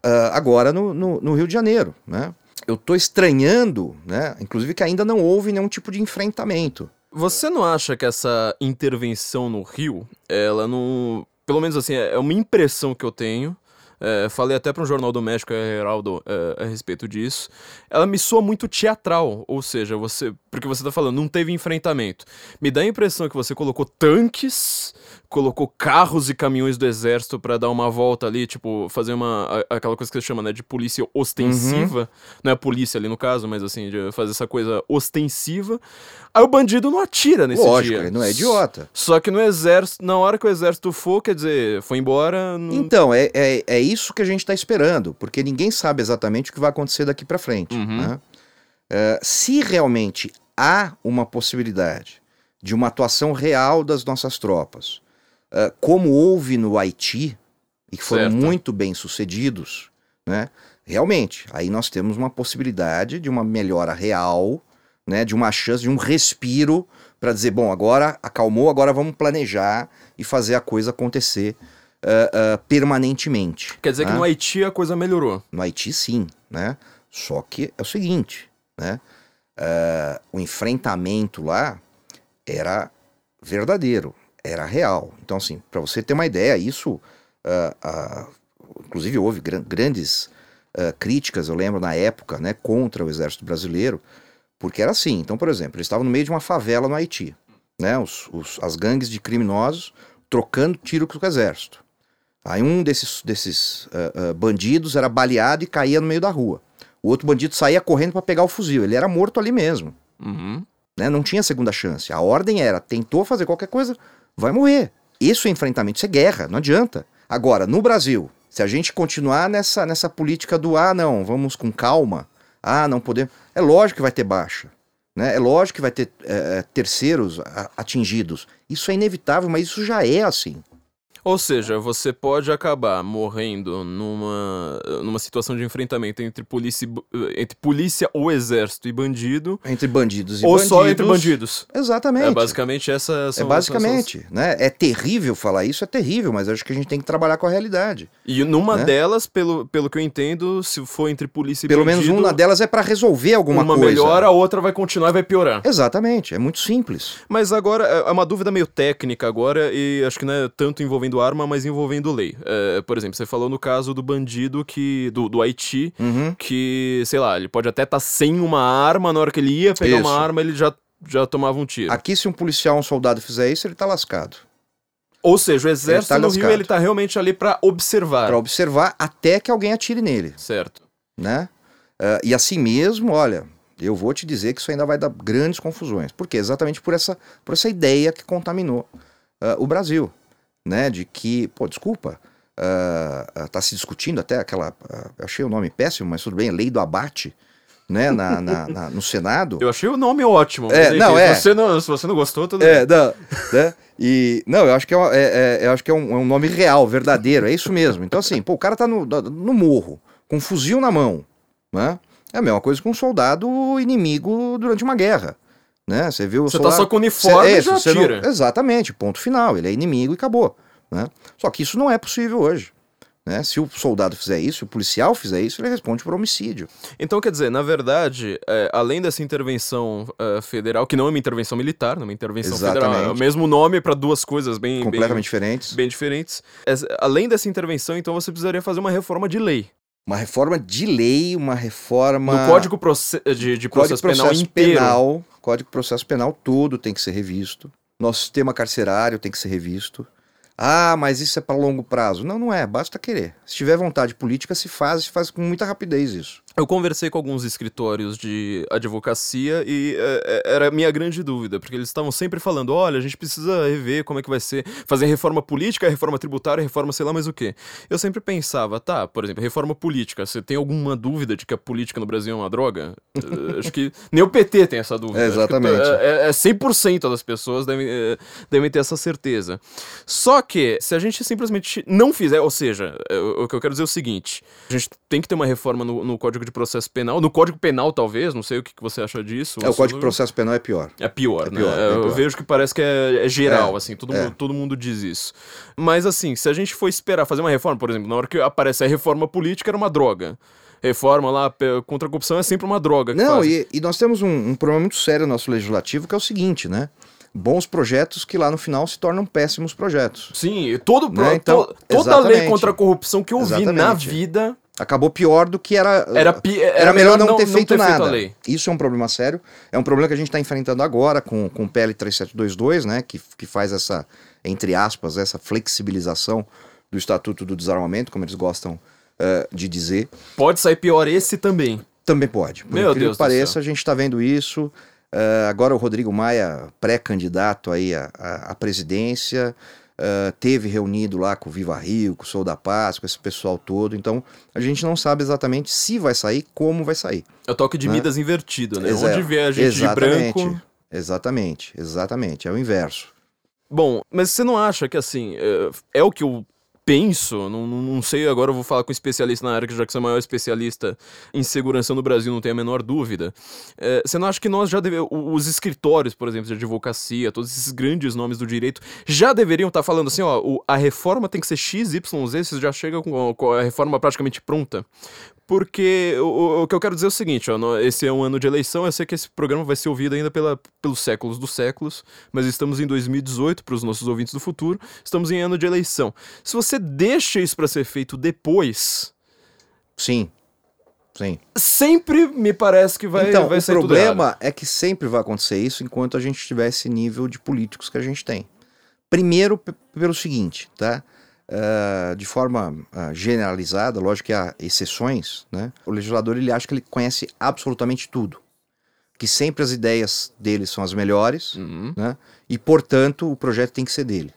ah, agora no, no, no Rio de Janeiro, né? Eu tô estranhando, né? Inclusive que ainda não houve nenhum tipo de enfrentamento. Você não acha que essa intervenção no Rio, ela não. Pelo menos assim, é uma impressão que eu tenho. é, falei até para um jornal do México, a Heraldo, é, a respeito disso. Ela me soa muito teatral, ou seja, você. Porque você tá falando, não teve enfrentamento. Me dá a impressão que você colocou tanques, colocou carros e caminhões do exército para dar uma volta ali, tipo, fazer uma. a- aquela coisa que você chama, né, de polícia ostensiva. Não é polícia ali no caso, mas assim, de fazer essa coisa ostensiva. Aí o bandido não atira nesse Lógico, dia. ele não é idiota. Só que no exército, na hora que o exército for, quer dizer, foi embora. Não... Então, é, é, é isso que a gente está esperando, porque ninguém sabe exatamente o que vai acontecer daqui para frente. Uhum. né? É, se realmente há uma possibilidade de uma atuação real das nossas tropas, é, como houve no Haiti, e que foram Certo. muito bem sucedidos, né? realmente, aí nós temos uma possibilidade de uma melhora real, né? de uma chance, de um respiro para dizer, bom, agora acalmou, agora vamos planejar e fazer a coisa acontecer ah, ah, permanentemente. Quer dizer que né? no Haiti a coisa melhorou. No Haiti, sim, né? Só que é o seguinte, né? Ah, o enfrentamento lá era verdadeiro, era real. Então, assim, para você ter uma ideia, isso, ah, ah, inclusive houve gran- grandes ah, críticas, eu lembro na época, né, contra o exército brasileiro, porque era assim. Então, por exemplo, eles estavam no meio de uma favela no Haiti, né? Os, os- as gangues de criminosos trocando tiro com o exército. Aí um desses, desses bandidos era baleado e caía no meio da rua. O outro bandido saía correndo para pegar o fuzil. Ele era morto ali mesmo. Uhum. né? Não tinha segunda chance. A ordem era: tentou fazer qualquer coisa, vai morrer. Isso é enfrentamento, isso é guerra, não adianta. Agora, no Brasil, se a gente continuar nessa, nessa política do ah, não, vamos com calma, ah, não podemos. É lógico que vai ter baixa. Né? É lógico que vai ter eh, terceiros atingidos. Isso é inevitável, mas isso já é assim. Ou seja, você pode acabar morrendo numa, numa situação de enfrentamento entre polícia, entre polícia ou exército e bandido, Entre bandidos e ou bandidos. só entre bandidos. Exatamente. É basicamente essa. É são- basicamente, né? É terrível falar isso, é terrível, mas acho que a gente tem que trabalhar com a realidade. E numa Né? delas, pelo, pelo que eu entendo, se for entre polícia e Pelo menos bandido, uma delas é para resolver alguma uma coisa. melhora, a outra vai continuar e vai piorar. Exatamente, é muito simples. Mas agora, é é uma dúvida meio técnica agora, e acho que não é tanto envolvendo arma, mas envolvendo lei. É, por exemplo, você falou no caso do bandido que do, do Haiti, Uhum. que, sei lá, ele pode até estar sem uma arma, na hora que ele ia pegar Isso. uma arma, ele já, já tomava um tiro. Aqui, se um policial, um soldado fizer isso, ele tá lascado. Ou seja, o exército tá no Rio, ele tá realmente ali pra observar. Para observar até que alguém atire nele, Certo. né? Ah, e assim mesmo, olha, eu vou te dizer que isso ainda vai dar grandes confusões. Por quê? Exatamente por essa, por essa ideia que contaminou ah, o Brasil, né? De que, pô, desculpa, ah, tá se discutindo até aquela, eu achei o nome péssimo, mas tudo bem, lei do abate, né, na, na- [laughs] na- no Senado. Eu achei o nome ótimo. É, enfim, não, é. Se você não, se você não gostou, tudo É, não, né? E, não, eu acho que, é, é- é- eu acho que é, um, é um nome real, verdadeiro, é isso mesmo. Então, assim, pô, o cara tá no, no morro, com um fuzil na mão, né? É a mesma coisa que um soldado inimigo durante uma guerra, né? Você viu o Você tá soldado... só com uniforme Cê- é, já você não-. Exatamente, ponto final, ele é inimigo e acabou, né? Só que isso não é possível hoje. Né? Se o soldado fizer isso, se o policial fizer isso, ele responde por homicídio. Então, quer dizer, na verdade, é, além dessa intervenção é, federal, que não é uma intervenção militar, não é uma intervenção federal, é o Exatamente. mesmo nome para duas coisas bem, completamente bem, diferentes. bem diferentes. Essa- além dessa intervenção, então você precisaria fazer uma reforma de lei. Uma reforma de lei, uma reforma. No Código Proce- de, de Código Processo, Penal Processo inteiro. Penal, Código de Processo Penal todo tem que ser revisto. Nosso sistema carcerário tem que ser revisto. Ah, mas isso é para longo prazo. Não, não é. Basta querer. Se tiver vontade política, se faz, se faz com muita rapidez isso. Eu conversei com alguns escritórios de advocacia e é, é, era a minha grande dúvida, porque eles estavam sempre falando: olha, a gente precisa rever como é que vai ser, fazer reforma política, reforma tributária, reforma sei lá mais o quê. Eu sempre pensava, tá, por exemplo, reforma política, você tem alguma dúvida de que a política no Brasil é uma droga? Eh, Acho que [laughs] nem o PT tem essa dúvida. É, Acho que exatamente. É, é 100% das pessoas devem, é, devem ter essa certeza. Só que, se a gente simplesmente não fizer, ou seja, é, o o que eu quero dizer é o seguinte: a gente tem que ter uma reforma no, no Código de Processo Penal, no Código Penal, talvez, não sei o que, que você acha disso. É, o Código de Processo Penal é pior. é pior, É né? pior, é eu pior. vejo que parece que é, é geral, É, assim, todo, é. mundo, todo mundo diz isso. Mas assim, se a gente for esperar fazer uma reforma, por exemplo, na hora que aparece a reforma política, era uma droga. Reforma lá contra a corrupção é sempre uma droga. Não, e, e nós temos um, um problema muito sério no nosso legislativo, que é o seguinte, né? Bons projetos que lá no final se tornam péssimos projetos. Sim, e todo, Né, então, to- toda lei exatamente. contra a corrupção que eu vi na Exatamente. vida Acabou pior do que era. era, pi- era, Era melhor não, ter, feito, a nada. lei. Isso é um problema sério. É um problema que a gente está enfrentando agora com, com o PL 3722, né? Que, que faz essa, entre aspas, essa flexibilização do Estatuto do Desarmamento, como eles gostam eh, de dizer. Pode sair pior esse também. Também pode. Por Meu Deus que pareça, a gente está vendo isso. Eh, agora o Rodrigo Maia, pré-candidato aí à- à presidência, eh, teve reunido lá com o Viva Rio, com o Sou da Paz, com esse pessoal todo. Então, a gente não sabe exatamente se vai sair, como vai sair. É o toque de Né? Midas invertido, né? Exa- Onde vê a gente de exatamente, branco. Exatamente, exatamente. É o inverso. Bom, mas você não acha que assim, é, é o que eu penso, não, não sei, agora eu vou falar com um especialista na área, que já que você é o maior especialista em segurança no Brasil, não tenho a menor dúvida. É, você não acha que nós já devemos, os escritórios, por exemplo, de advocacia, todos esses grandes nomes do direito, já deveriam estar falando assim, ó, o- a reforma tem que ser X, Y, Z, você já chega com, com a reforma praticamente pronta? Porque o, o- que eu quero dizer é o seguinte, ó, no- esse é um ano de eleição, eu sei que esse programa vai ser ouvido ainda pela, pelos séculos dos séculos, mas estamos em 2018, para os nossos ouvintes do futuro, estamos em ano de eleição. Se você deixa isso para ser feito depois, Sim, sim. sempre me parece que vai, então, vai o tudo problema errado. é que sempre vai acontecer isso enquanto a gente tiver esse nível de políticos que a gente tem. Primeiro, pelo seguinte, tá? Ah, de forma ah, generalizada, lógico que há exceções, né? O legislador ele acha que ele conhece absolutamente tudo, que sempre as ideias dele são as melhores, Uhum. né? E portanto o projeto tem que ser dele.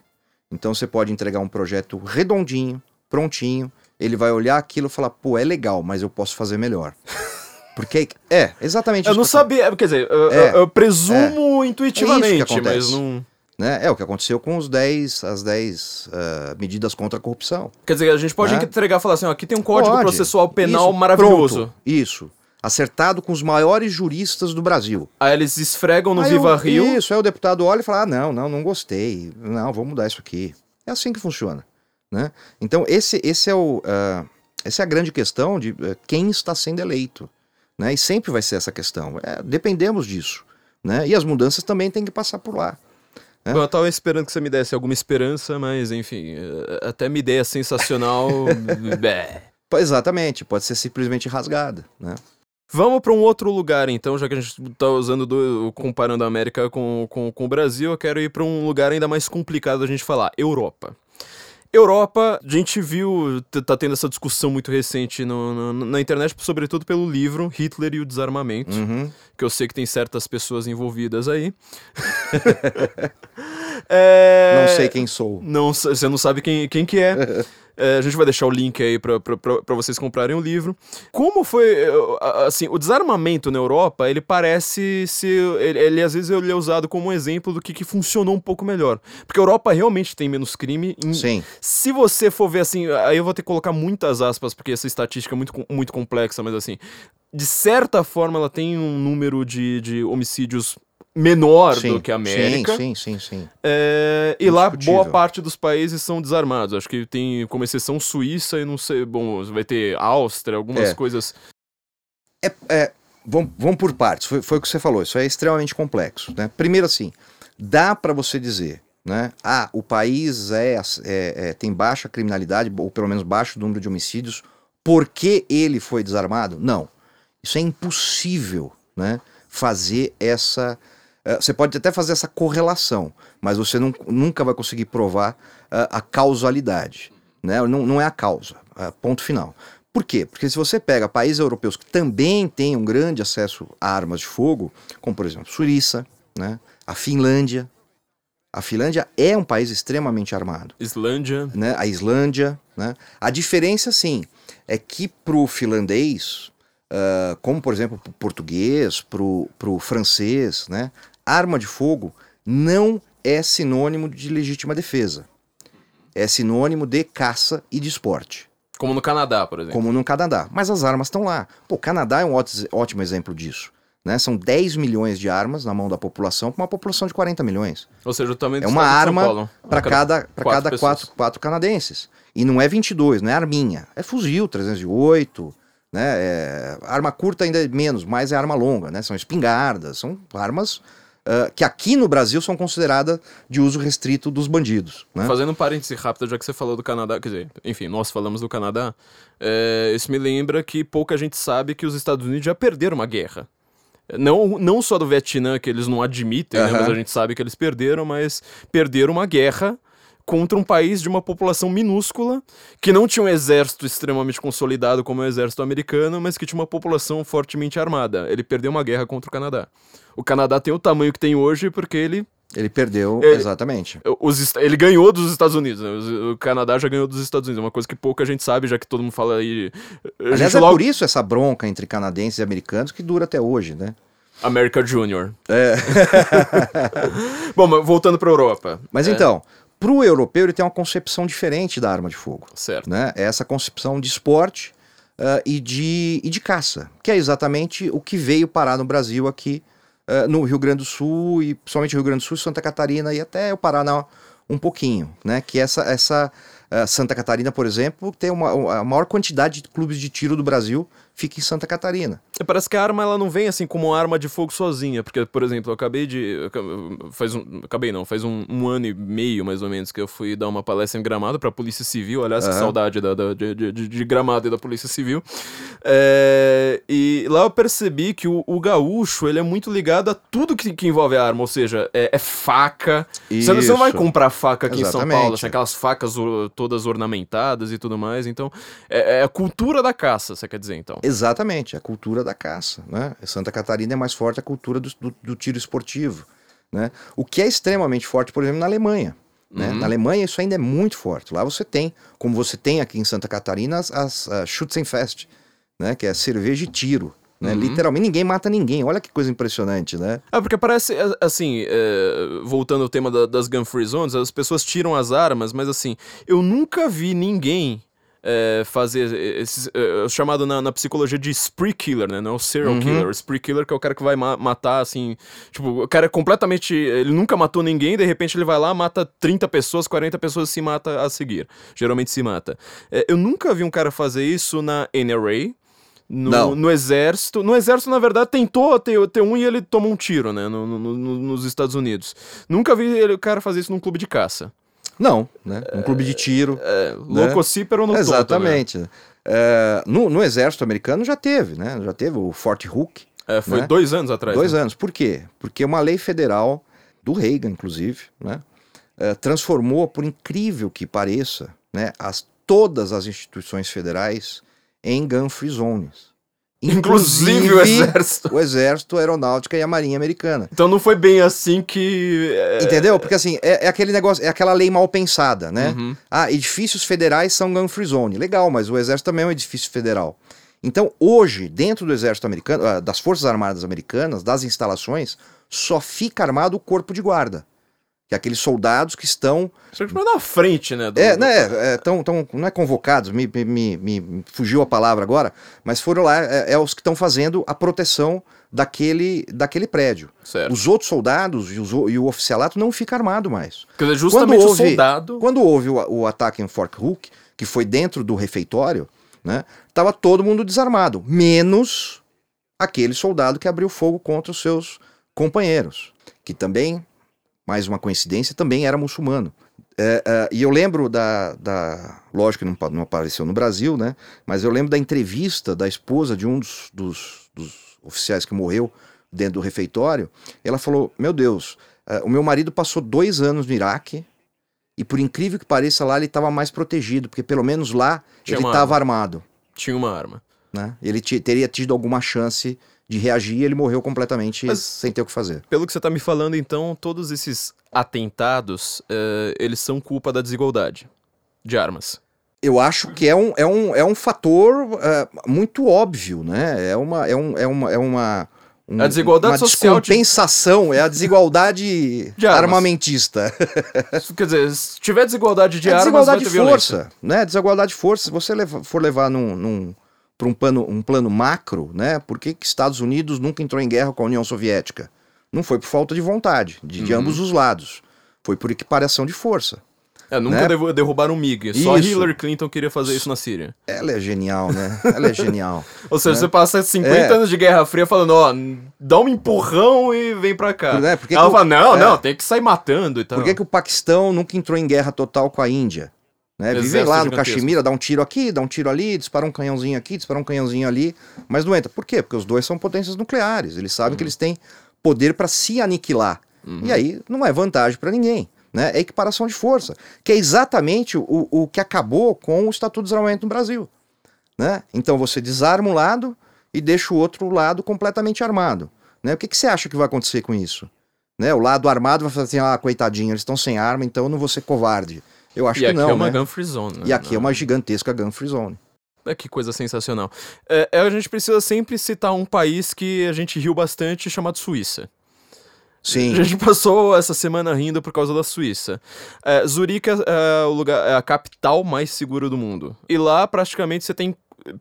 Então você pode entregar um projeto redondinho, prontinho, ele vai olhar aquilo e falar, pô, é legal, mas eu posso fazer melhor. [laughs] Porque é exatamente Eu isso não que eu tô- sabia, quer dizer, eu, É, eu- eu presumo intuitivamente, acontece. mas não. Né? É o que aconteceu com os 10, as 10 ah, medidas contra a corrupção. Quer dizer, a gente pode Né? entregar e falar assim, ó, aqui tem um código Pode. processual penal Isso, maravilhoso. pronto, isso. Acertado com os maiores juristas do Brasil. Aí eles esfregam no Aí Viva o- Rio. Isso, aí o deputado olha e fala: ah, não, não, não gostei. Não, vamos mudar isso aqui. É assim que funciona. Né? Então, esse, esse é o, ah, essa é a grande questão de eh, quem está sendo eleito. Né? E sempre vai ser essa questão. É, dependemos disso. Né? E as mudanças também têm que passar por lá. É. Bom, Eu tava esperando que você me desse alguma esperança, mas enfim, eh, até minha ideia sensacional. [laughs] Pô, Exatamente, pode ser simplesmente rasgada. Né? Vamos para um outro lugar, então, já que a gente tá usando, do, comparando a América com, com, com o Brasil, eu quero ir para um lugar ainda mais complicado da gente falar: Europa. Europa, a gente viu, tá tendo essa discussão muito recente no- no- na internet, sobretudo pelo livro Hitler e o Desarmamento, Uhum. que eu sei que tem certas pessoas envolvidas aí. [laughs] É, Não sei quem sou. Não, você não sabe quem, quem que é. [laughs] É, a gente vai deixar o link aí para vocês comprarem o livro. Como foi, é, assim, o desarmamento na Europa, ele parece ser, ele, ele às vezes ele é usado como um exemplo do que, que funcionou um pouco melhor. Porque a Europa realmente tem menos crime. Em, Sim. Se você for ver assim, aí eu vou ter que colocar muitas aspas, porque essa estatística é muito, muito complexa, mas assim, de certa forma ela tem um número de, de homicídios menor sim, do que a América. Sim, sim, sim. sim. É, e lá boa parte dos países são desarmados. Acho que tem como exceção Suíça e não sei, bom, vai ter Áustria, algumas É. coisas. É, é, vamos, vamos por partes, foi, foi o que você falou, isso é extremamente complexo. Né? Primeiro assim, dá para você dizer, né? Ah, o país é, é- é- tem baixa criminalidade, ou pelo menos baixo número de homicídios, porque ele foi desarmado? Não. Isso é impossível né? fazer essa. Eh, Você pode até fazer essa correlação, mas você nun- nunca vai conseguir provar ah, a causalidade. Né? Não, não é a causa. ah, ponto final. Por quê? Porque se você pega países europeus que também têm um grande acesso a armas de fogo, como por exemplo Suíça, né? a Finlândia. A Finlândia é um país extremamente armado Islândia. né, a Islândia. Né? A diferença, sim, é que para o finlandês, ah, como por exemplo para o português, para o francês, né, arma de fogo não é sinônimo de legítima defesa. É sinônimo de caça e de esporte, Como no Canadá, por exemplo. como no Canadá. Mas as armas estão lá. Pô, o Canadá é um ótimo, exemplo disso. Né? São 10 milhões de armas na mão da população, para uma população de 40 milhões. Ou seja, o tamanho É uma arma para cada, pra quatro cada quatro, quatro canadenses. E não é 22, não é arminha. É fuzil 308, né? É, arma curta ainda é menos, mas é arma longa, né? São espingardas, são armas ah, que aqui no Brasil são consideradas de uso restrito dos bandidos. Né? Fazendo um parêntese rápido, já que você falou do Canadá, quer dizer, enfim, nós falamos do Canadá, é, isso me lembra que pouca gente sabe que os Estados Unidos já perderam uma guerra. Não, não só do Vietnã, que eles não admitem, né, Aham. mas a gente sabe que eles perderam, mas perderam uma guerra contra um país de uma população minúscula, que não tinha um exército extremamente consolidado como o exército americano, mas que tinha uma população fortemente armada. Ele perdeu uma guerra contra o Canadá. O Canadá tem o tamanho que tem hoje porque ele Ele perdeu, Ele- exatamente. os ele ganhou dos Estados Unidos. né? O Canadá já ganhou dos Estados Unidos. É uma coisa que pouca gente sabe, já que todo mundo fala aí. A Aliás, é logo... por isso essa bronca entre canadenses e americanos que dura até hoje, né? America Junior. É. [laughs] Bom, mas voltando pra Europa. Mas É, então, para o europeu ele tem uma concepção diferente da arma de fogo. Certo. né? É essa concepção de esporte ah, e, de, e de caça, que é exatamente o que veio parar no Brasil aqui, ah, no Rio Grande do Sul, e principalmente Rio Grande do Sul, Santa Catarina e até o Paraná um pouquinho, né? Que essa, essa ah, Santa Catarina, por exemplo, tem uma, a maior quantidade de clubes de tiro do Brasil fica em Santa Catarina. E Parece que a arma ela não vem assim como uma arma de fogo sozinha, porque, por exemplo, eu acabei de. Faz um, acabei não, faz um, um ano e meio mais ou menos que eu fui dar uma palestra em Gramado pra Polícia Civil. Aliás, que Aham. saudade da, da- de, de- de- Gramado e da Polícia Civil. É, e lá eu percebi que o, o gaúcho ele é muito ligado a tudo que, que envolve a arma, ou seja, é, é faca. Você, não- você não vai comprar faca aqui em São Exatamente. Paulo, assim, aquelas facas todas ornamentadas e tudo mais. Então, é, é a cultura da caça, você quer dizer, então. Exatamente, a cultura da caça. Né? Santa Catarina é mais forte a cultura do, do- do tiro esportivo. Né? O que é extremamente forte, por exemplo, na Alemanha. Né? Uhum. Na Alemanha isso ainda é muito forte. Lá você tem, como você tem aqui em Santa Catarina, as, as ah, Schützenfest, né? que é cerveja e tiro. Né? Uhum. Literalmente ninguém mata ninguém. Olha que coisa impressionante, né? É, porque parece, é, assim, é, voltando ao tema da- das gun free zones, as pessoas tiram as armas, mas assim, eu nunca vi ninguém é, fazer esse chamado na, na psicologia de spree killer, né? Não é o serial Uhum. killer. O spree killer que é o cara que vai ma- matar, assim, tipo, o cara é completamente, ele nunca matou ninguém, de repente ele vai lá, mata 30 pessoas, 40 pessoas se mata a seguir. Geralmente se mata. É, eu nunca vi um cara fazer isso na NRA, no, no exército. No exército, na verdade, tentou ter, ter um e ele tomou um tiro, né? No, no- no- nos Estados Unidos. Nunca vi ele- o cara fazer isso num clube de caça. Não, né? Um clube de tiro. É, louco ou no Exatamente. É, no, no exército americano já teve, né? Já teve o Fort Hook. É, foi né? dois anos atrás. Dois né? anos. Por quê? Porque uma lei federal, do Reagan, inclusive, né, eh, transformou, por incrível que pareça, né, as, todas as instituições federais em gun free zones, Inclusive o exército. o exército, a aeronáutica e a marinha americana. Então não foi bem assim que. é, Entendeu? Porque assim, é, é aquele negócio, é aquela lei mal pensada, né? Uhum. Ah, edifícios federais são gun free zone. Legal, mas o exército também é um edifício federal. Então, hoje, dentro do exército americano, ah, das Forças Armadas Americanas, das instalações, só fica armado o corpo de guarda. Que é aqueles soldados que estão na frente, né? do- é, né, é, tão, tão, não é convocados, me, me- me, fugiu a palavra agora, mas foram lá, é, é os que estão fazendo a proteção daquele, daquele prédio. Certo. Os outros soldados e, os o- e o oficialato não fica armado mais. Quer dizer, justamente Quando o houve- soldado. Quando houve o, o ataque em Fort Hook, que foi dentro do refeitório, né, tava todo mundo desarmado, menos aquele soldado que abriu fogo contra os seus companheiros, que também, mais uma coincidência, também era muçulmano. É, é, e eu lembro da, da. Lógico que não, não apareceu no Brasil, né? Mas eu lembro da entrevista da esposa de um dos, dos- dos oficiais que morreu dentro do refeitório. Ela falou: Meu Deus, é, o meu marido passou dois anos no Iraque. E por incrível que pareça, lá ele estava mais protegido, porque pelo menos lá Tinha ele estava armado. Tinha uma arma. Né? Ele teria tido alguma chance de reagir ele morreu completamente Mas- sem ter o que fazer. Pelo que você tá me falando, então, todos esses atentados, eh, eles são culpa da desigualdade de armas. Eu acho que é um, é um, é um fator é, muito óbvio, né? É uma. É, um, é uma, é uma um- A desigualdade social de- descompensação, é a desigualdade [laughs] De armamentista. Quer dizer, se tiver desigualdade de é armas, desigualdade vai ter de violência. força, né? Desigualdade de força. Se você leva- for levar num, num, para um plano, um plano macro, né? Por que, que Estados Unidos nunca entrou em guerra com a União Soviética? Não foi por falta de vontade, de, de Uhum. ambos os lados. Foi por equiparação de força. É, nunca Né? derru- derrubaram um MiG. Só Isso. Hillary Clinton queria fazer isso na Síria. Ela é genial, né? Ela é genial. [laughs] Ou seja, Né? você passa 50 É. anos de Guerra Fria falando, ó, dá um empurrão e vem pra cá. Né? Por que Ela que o- fala, não, é. não, tem que sair matando e tal. Por que, que o Paquistão nunca entrou em guerra total com a Índia? Né? Vive Exército lá no gigantesco. Caxemira, dá um tiro aqui, dá um tiro ali, dispara um canhãozinho aqui, dispara um canhãozinho ali, mas não entra. Por quê? Porque os dois são potências nucleares. Eles sabem que Uhum. eles têm poder para se aniquilar. E aí não é vantagem para ninguém. Né? É equiparação de força, que é exatamente o, o que acabou com o Estatuto de Desarmamento no Brasil. Né? Então você desarma um lado e deixa o outro lado completamente armado. Né? O que, que você acha que vai acontecer com isso? Né? O lado armado vai falar assim: ah, coitadinho, eles estão sem arma, então eu não vou ser covarde. Eu acho E que aqui não. é uma né? gun free zone. né? E aqui é uma gigantesca gun free zone. É, que coisa sensacional. É, é, a gente precisa sempre citar um país que a gente riu bastante, chamado Suíça. Sim. A gente passou essa semana rindo por causa da Suíça. É, Zurique é, é o lugar, é a capital mais segura do mundo. E lá, praticamente, você tem,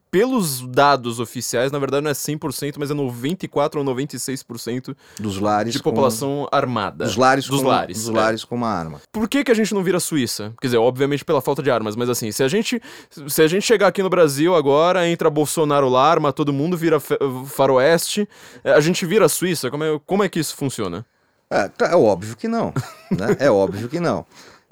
pelos dados oficiais, na verdade não é 100%, mas é 94% ou 96% Dos lares. de com- população armada. Dos lares, Dos com, lares, Dos é. lares com uma arma. Por que, que a gente não vira Suíça? Quer dizer, obviamente pela falta de armas, mas assim, se a gente se a gente chegar aqui no Brasil agora, entra Bolsonaro lá, arma todo mundo, vira faroeste, a gente vira Suíça? Como é, como é que isso funciona? É, tá- é óbvio que não. né? É óbvio que não.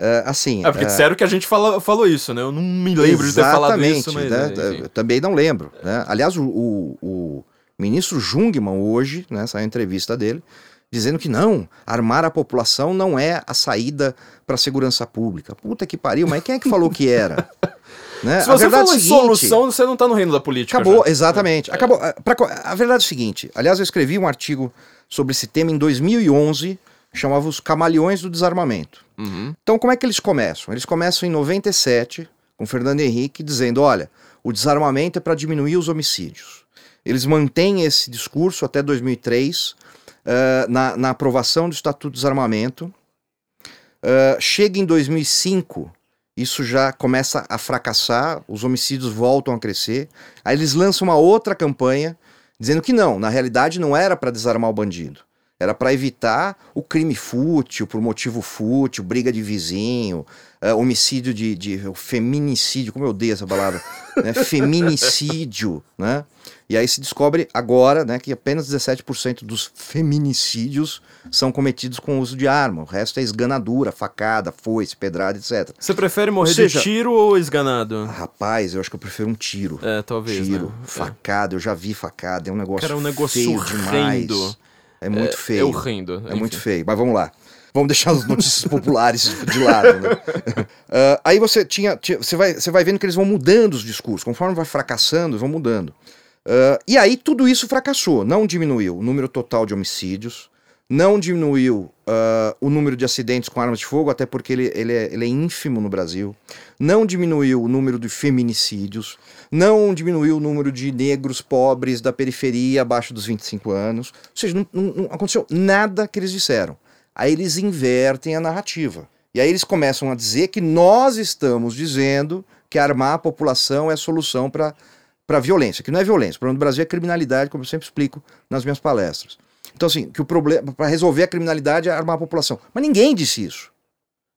É, assim. É porque é, disseram que a gente fala, falou isso, né? Eu não me lembro de ter falado isso, mas... né? é, enfim. Também não lembro. Né? Aliás, o, o- o ministro Jungmann hoje, né, saiu a entrevista dele, dizendo que não, armar a população não é a saída para a segurança pública. Puta que pariu, mas quem é que falou que era? [laughs] Né? Se você falou é seguinte, solução, você não tá no reino da política. Acabou, já. exatamente. Acabou. Ah, pra a verdade é o seguinte: aliás, eu escrevi um artigo sobre esse tema em 2011, chamava Os Camaleões do Desarmamento. Uhum. Então, como é que eles começam? Eles começam em 97, com Fernando Henrique, dizendo: olha, o desarmamento é para diminuir os homicídios. Eles mantêm esse discurso até 2003, ah, na, na aprovação do Estatuto do Desarmamento. Ah, chega em 2005, isso já começa a fracassar, os homicídios voltam a crescer. Aí eles lançam uma outra campanha dizendo que não, na realidade não era para desarmar o bandido. Era para evitar o crime fútil, por motivo fútil, briga de vizinho, eh, homicídio de, de feminicídio, como eu odeio essa palavra, [laughs] né? feminicídio, né? E aí se descobre agora, né, que apenas 17% dos feminicídios são cometidos com o uso de arma. O resto é esganadura, facada, foice, pedrada, etc. Você prefere morrer seja- de tiro ou esganado? Rapaz, eu acho que eu prefiro um tiro. É, talvez, tiro, né? facada, eu já vi facada, é um negócio Cara, é um negócio feio demais. É muito É feio. horrendo. É muito feio, mas vamos lá. Vamos deixar as notícias [laughs] populares de lado. Né? [laughs] Ah, aí você tinha, tinha- você, vai, você vai vendo que eles vão mudando os discursos, conforme vai fracassando, vão mudando. Uh, e aí tudo isso fracassou. Não diminuiu o número total de homicídios, não diminuiu uh, o número de acidentes com armas de fogo, até porque ele, ele, é, ele é ínfimo no Brasil, não diminuiu o número de feminicídios, não diminuiu o número de negros pobres da periferia abaixo dos 25 anos. Ou seja, não, não, aconteceu nada que eles disseram. Aí eles invertem a narrativa. E aí eles começam a dizer que nós estamos dizendo que armar a população é a solução para a violência, que não é violência. O problema do Brasil é criminalidade, como eu sempre explico nas minhas palestras. Então, assim, que o problema para resolver a criminalidade é armar a população. Mas ninguém disse isso.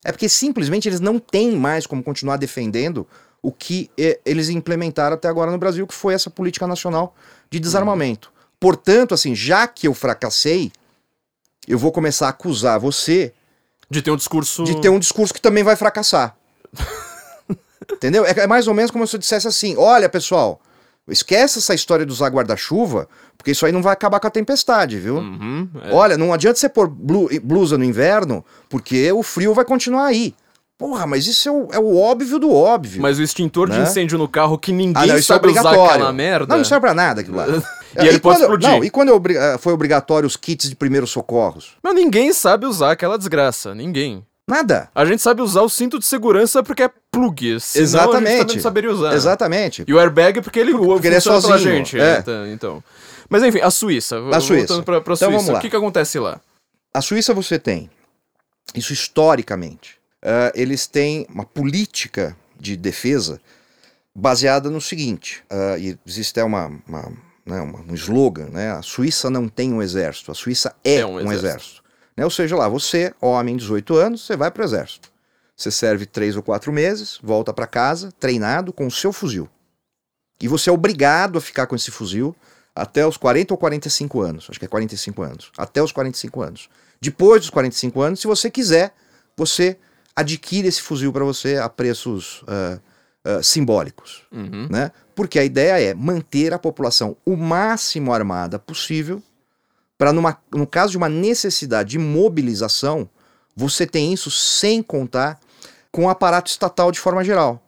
É porque simplesmente eles não têm mais como continuar defendendo o que é, eles implementaram até agora no Brasil, que foi essa política nacional de desarmamento. Portanto, assim, já que eu fracassei, eu vou começar a acusar você de ter um discurso de ter um discurso que também vai fracassar. [laughs] Entendeu? É, é mais ou menos como se eu dissesse assim: olha, pessoal, Esquece essa história de usar guarda-chuva, porque isso aí não vai acabar com a tempestade, viu? Uhum, é. Olha, não adianta você pôr blusa no inverno, porque o frio vai continuar aí. Porra, mas isso é o, é o óbvio do óbvio. Mas o extintor né? de incêndio no carro que ninguém ah, não, sabe é usar aquela merda. Não, não serve pra nada aquilo lá. [laughs] e, e ele pode explodir. Não, e quando eh, foi obrigatório os kits de primeiros socorros? Mas ninguém sabe usar aquela desgraça. Ninguém. Nada. A gente sabe usar o cinto de segurança porque é plug. Exatamente. A gente também saberia usar. Exatamente. E o airbag porque ele, porque ele é sozinho. Gente. É. Então. Mas enfim, a Suíça. A Suíça. Voltando pra, pra então, Suíça. O que, que acontece lá? A Suíça você tem, isso historicamente, uh, eles têm uma política de defesa baseada no seguinte, uh, e existe uma, uma, né, um slogan, né? A Suíça não tem um exército, a Suíça é, é um, um exército. Né? Ou seja, lá, você, homem, 18 anos, você vai para o exército. Você serve três ou quatro meses, volta para casa, treinado com o seu fuzil. E você é obrigado a ficar com esse fuzil até os 40 ou 45 anos. Acho que é 45 anos. Até os 45 anos. Depois dos 45 anos, se você quiser, você adquire esse fuzil para você a preços uh, uh, simbólicos. Uhum. Né? Porque a ideia é manter a população o máximo armada possível para no caso de uma necessidade de mobilização, você tem isso sem contar com o aparato estatal de forma geral.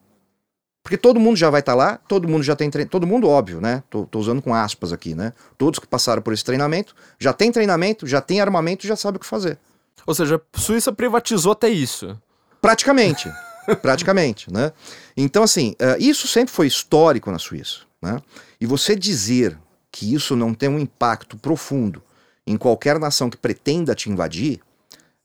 Porque todo mundo já vai estar tá lá, todo mundo já tem treinamento, todo mundo óbvio, né? Tô, tô, usando com aspas aqui, né? Todos que passaram por esse treinamento, já tem treinamento, já tem armamento, já sabe o que fazer. Ou seja, a Suíça privatizou até isso. Praticamente, [laughs] praticamente, né? Então assim, uh, isso sempre foi histórico na Suíça, né? E você dizer que isso não tem um impacto profundo em qualquer nação que pretenda te invadir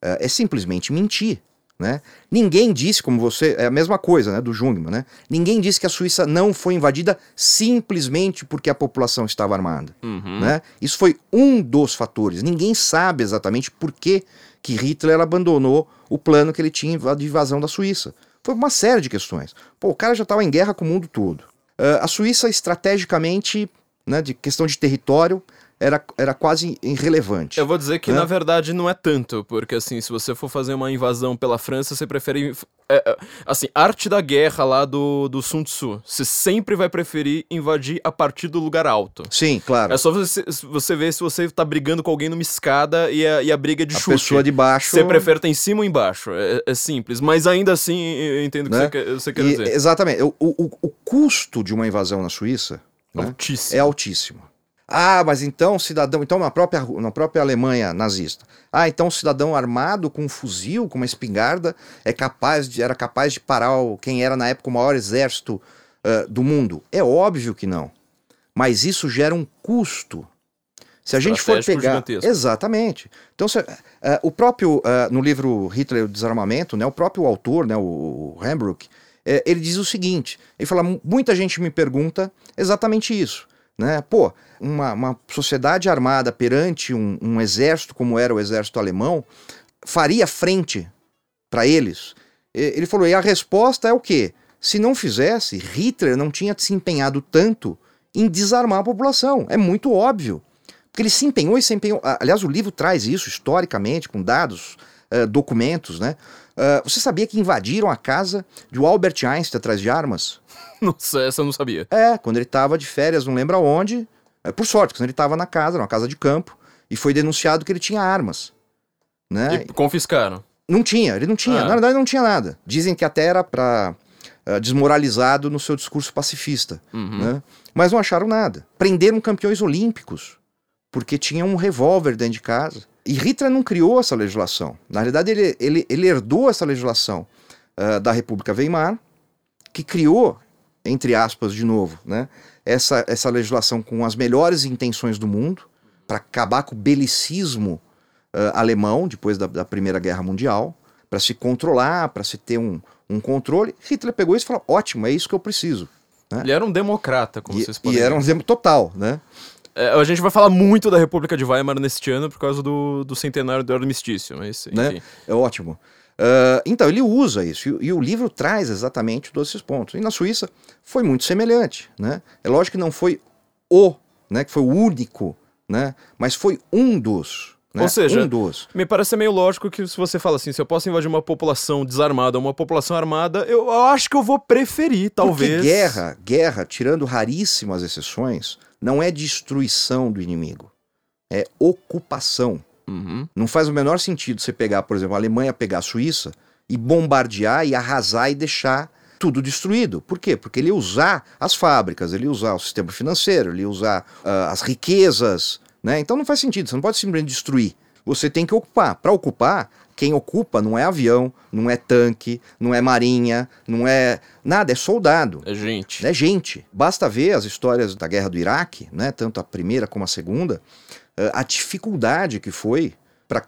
uh, é simplesmente mentir. Né? Ninguém disse, como você, é a mesma coisa né, do Jungmann, né? ninguém disse que a Suíça não foi invadida simplesmente porque a população estava armada. Uhum. Né? Isso foi um dos fatores. Ninguém sabe exatamente por que, que Hitler abandonou o plano que ele tinha de invasão da Suíça. Foi uma série de questões. Pô, o cara já estava em guerra com o mundo todo. Uh, a Suíça, estrategicamente, né, de questão de território, era, era quase irrelevante. Eu vou dizer que, né? na verdade, não é tanto, porque, assim, se você for fazer uma invasão pela França, você prefere. É, é, assim, arte da guerra lá do, do Sun Tzu. Você sempre vai preferir invadir a partir do lugar alto. Sim, claro. É só você, você ver se você tá brigando com alguém numa escada e a, e a briga de a chute. A pessoa de baixo. Você prefere estar em cima ou embaixo. É, é simples. Mas ainda assim, eu entendo o que né? você, quer, você quer e, dizer. Exatamente. O, o, o custo de uma invasão na Suíça. Né, altíssimo. É altíssimo. Ah, mas então cidadão, então na própria, na própria Alemanha nazista. Ah, então um cidadão armado com um fuzil, com uma espingarda, é capaz de, era capaz de parar o, quem era na época o maior exército uh, do mundo? É óbvio que não. Mas isso gera um custo. Se a gente for pegar. Gigantesco. Exatamente. Então, se, uh, o próprio, uh, no livro Hitler o Desarmamento, né, o próprio autor, né, o, o Hembrook, ele diz o seguinte: ele fala, muita gente me pergunta exatamente isso. Né? Pô, uma, uma sociedade armada perante um, um exército como era o exército alemão faria frente para eles? Ele falou, e a resposta é o quê? Se não fizesse, Hitler não tinha se empenhado tanto em desarmar a população. É muito óbvio. Porque ele se empenhou e se empenhou. Aliás, o livro traz isso historicamente, com dados, uh, documentos, né? Uh, você sabia que invadiram a casa de Albert Einstein atrás de armas? [laughs] Nossa, essa eu não sabia. É, quando ele estava de férias, não lembro aonde. É, por sorte, quando ele estava na casa, numa casa de campo, e foi denunciado que ele tinha armas. Né? E confiscaram. Não tinha, ele não tinha. Ah. Na verdade, não tinha nada. Dizem que até era para uh, desmoralizado no seu discurso pacifista. Uhum. Né? Mas não acharam nada. Prenderam campeões olímpicos, porque tinham um revólver dentro de casa. E Hitler não criou essa legislação. Na realidade, ele, ele, ele herdou essa legislação uh, da República Weimar, que criou, entre aspas, de novo, né, essa, essa legislação com as melhores intenções do mundo, para acabar com o belicismo uh, alemão depois da, da Primeira Guerra Mundial, para se controlar, para se ter um, um controle. Hitler pegou isso e falou: ótimo, é isso que eu preciso. Né? Ele era um democrata, como e, vocês podem E era um exemplo total, né? É, a gente vai falar muito da República de Weimar neste ano por causa do, do centenário do armistício, mas enfim. Né? É ótimo. Uh, então, ele usa isso, e, e, o livro traz exatamente todos esses pontos. E na Suíça foi muito semelhante. Né? É lógico que não foi o, né, que foi o único, né, mas foi um dos. Né? Ou seja, um dos. me parece meio lógico que se você fala assim, se eu posso invadir uma população desarmada ou uma população armada, eu, eu acho que eu vou preferir, talvez. Porque guerra, guerra, tirando raríssimas exceções, não é destruição do inimigo, é ocupação. Uhum. Não faz o menor sentido você pegar, por exemplo, a Alemanha pegar a Suíça e bombardear e arrasar e deixar tudo destruído. Por quê? Porque ele ia usar as fábricas, ele ia usar o sistema financeiro, ele ia usar uh, as riquezas. Né? Então não faz sentido, você não pode simplesmente destruir. Você tem que ocupar. Para ocupar, quem ocupa não é avião, não é tanque, não é marinha, não é nada, é soldado. É gente. É gente. Basta ver as histórias da guerra do Iraque, né? tanto a primeira como a segunda, a dificuldade que foi para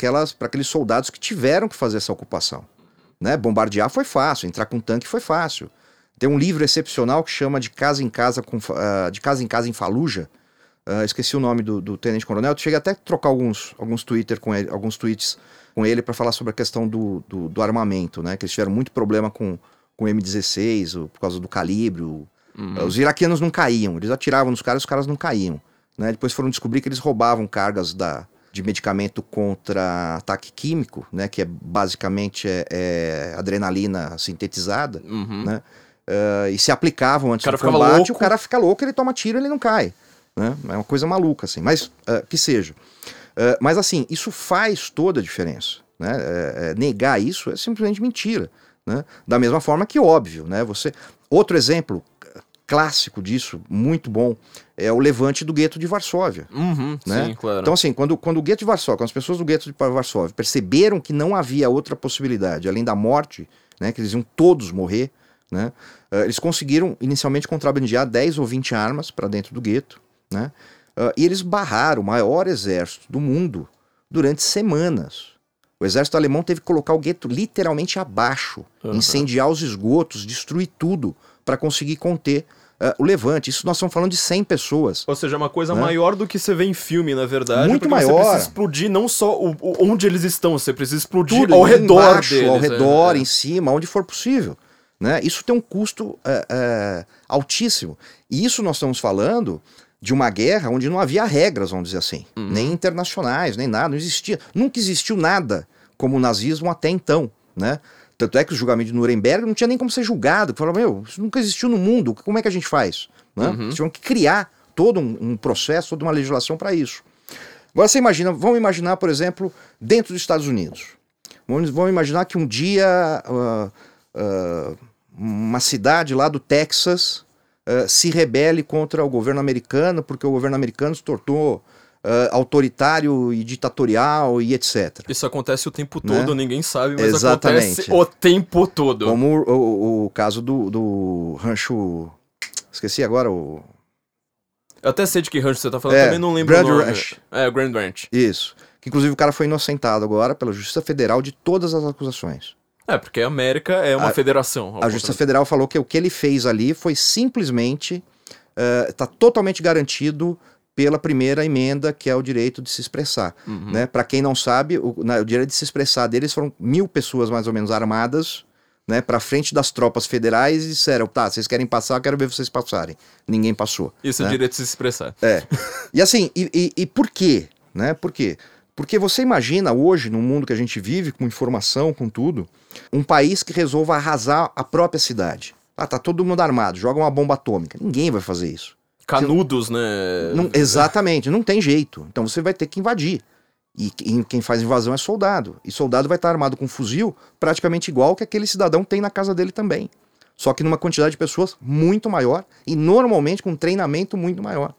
aqueles soldados que tiveram que fazer essa ocupação. Né? Bombardear foi fácil, entrar com tanque foi fácil. Tem um livro excepcional que chama de Casa em Casa, com, uh, de casa em Casa em Faluja. Uh, esqueci o nome do, do tenente coronel. Cheguei até a trocar alguns, alguns Twitter com ele, alguns tweets com ele para falar sobre a questão do, do, do, armamento, né? Que eles tiveram muito problema com, com o M16, por causa do calibre. Uhum. Os iraquianos não caíam, eles atiravam nos caras, os caras não caíam. Né? Depois foram descobrir que eles roubavam cargas da, de medicamento contra ataque químico, né? Que é basicamente é, é adrenalina sintetizada, uhum. né? Uh, e se aplicavam antes do combate, louco. o cara fica louco, ele toma tiro, ele não cai. Né? É uma coisa maluca, assim. Mas uh, que seja. Uh, mas assim, isso faz toda a diferença. Né? É, é, negar isso é simplesmente mentira. Né? Da mesma forma que óbvio, né? Você. Outro exemplo clássico disso, muito bom, é o levante do gueto de Varsóvia. Uhum, né? Sim, claro. Então, assim, quando, quando o gueto de Varsóvia, quando as pessoas do gueto de Varsóvia perceberam que não havia outra possibilidade além da morte, né, que eles iam todos morrer, né, uh, eles conseguiram inicialmente contrabandear 10 ou 20 armas para dentro do gueto, né, uh, e eles barraram o maior exército do mundo durante semanas. O exército alemão teve que colocar o gueto literalmente abaixo, uhum. incendiar os esgotos, destruir tudo para conseguir conter uh, o levante. Isso nós estamos falando de 100 pessoas. Ou seja, é uma coisa né? maior do que você vê em filme, na verdade. Muito maior. Você precisa explodir não só o, o, onde eles estão, você precisa explodir Tudo, ao redor embaixo, deles. Ao redor, é. em cima, onde for possível. Né? Isso tem um custo é, é, altíssimo. E isso nós estamos falando de uma guerra onde não havia regras, vamos dizer assim, uhum. nem internacionais, nem nada, não existia, nunca existiu nada como o nazismo até então, né? Tanto é que o julgamento de Nuremberg não tinha nem como ser julgado. Falava, meu, isso nunca existiu no mundo, como é que a gente faz? Né? Uhum. Eles tinham que criar todo um, um processo, toda uma legislação para isso. Agora você imagina, vamos imaginar, por exemplo, dentro dos Estados Unidos. Vamos, vamos imaginar que um dia uh, uh, uma cidade lá do Texas uh, se rebele contra o governo americano, porque o governo americano se tornou uh, autoritário e ditatorial e etc. Isso acontece o tempo né? todo, né? ninguém sabe, mas Exatamente. acontece o tempo todo. Como o, o, o caso do, do rancho. Esqueci agora o. Eu até sei de que rancho você tá falando, é, também não lembro Grand o nome. Ranch. É, Grand Ranch. Isso. Que inclusive o cara foi inocentado agora pela Justiça Federal de todas as acusações. É, porque a América é uma a, federação. A Justiça Federal falou que o que ele fez ali foi simplesmente. Está uh, totalmente garantido pela primeira emenda, que é o direito de se expressar. Uhum. Né? Para quem não sabe, o, na, o, direito de se expressar deles foram mil pessoas mais ou menos armadas né, para frente das tropas federais e disseram: tá, vocês querem passar, quero ver vocês passarem. Ninguém passou. Isso né? é direito de se expressar. É. e assim, e, e, e por quê? Né? Por quê? Porque você imagina hoje, no mundo que a gente vive, com informação, com tudo, um país que resolva arrasar a própria cidade. Ah, tá todo mundo armado, joga uma bomba atômica. Ninguém vai fazer isso. Canudos, né? Não, exatamente, não tem jeito. Então você vai ter que invadir. E quem faz invasão é soldado. E soldado vai estar armado com um fuzil praticamente igual que aquele cidadão tem na casa dele também. só que numa quantidade de pessoas muito maior e normalmente com um treinamento muito maior.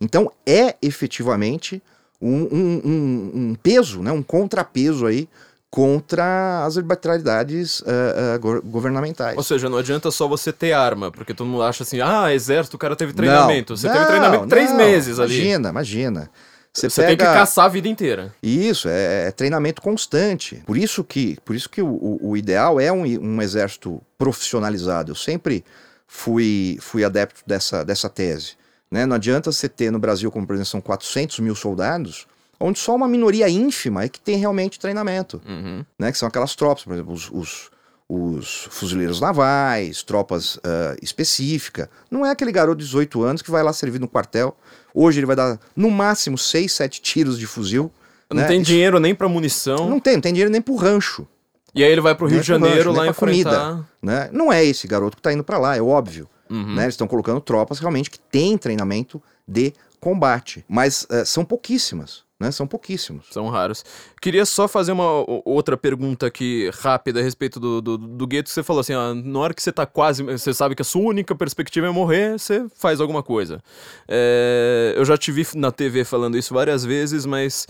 Então é efetivamente um, um, um, um peso, né, um contrapeso aí contra as arbitrariedades uh, uh, governamentais. Ou seja, não adianta só você ter arma, porque todo mundo acha assim, ah, exército, o cara teve treinamento. Não, você não, teve treinamento três não, meses ali. Imagina, imagina. Você, você pega... tem que caçar a vida inteira. Isso, é, é treinamento constante. Por isso que, por isso que o, o, o ideal é um, um exército profissionalizado. Eu sempre fui, fui adepto dessa, dessa tese. Né? Não adianta você ter no Brasil, como por exemplo, são 400 mil soldados, onde só uma minoria ínfima é que tem realmente treinamento, uhum. né? Que são aquelas tropas, por exemplo, os, os, os fuzileiros navais, tropas uh, específicas. Não é aquele garoto de 18 anos que vai lá servir no quartel. Hoje ele vai dar no máximo 6, 7 tiros de fuzil. Não né? tem Isso... dinheiro nem para munição. Não tem, não tem dinheiro nem pro rancho. E aí ele vai pro Rio de Janeiro rancho, lá enfrentar... Comida, né? Não é esse garoto que tá indo para lá, é óbvio. Uhum. Né? Eles estão colocando tropas realmente que têm treinamento de combate. Mas uh, são pouquíssimas né? São pouquíssimos. São raros. Queria só fazer uma outra pergunta aqui rápida a respeito do, do, do gueto. Você falou assim, ó, na hora que você tá quase. Você sabe que a sua única perspectiva é morrer, você faz alguma coisa. É, eu já te vi na TV falando isso várias vezes, mas.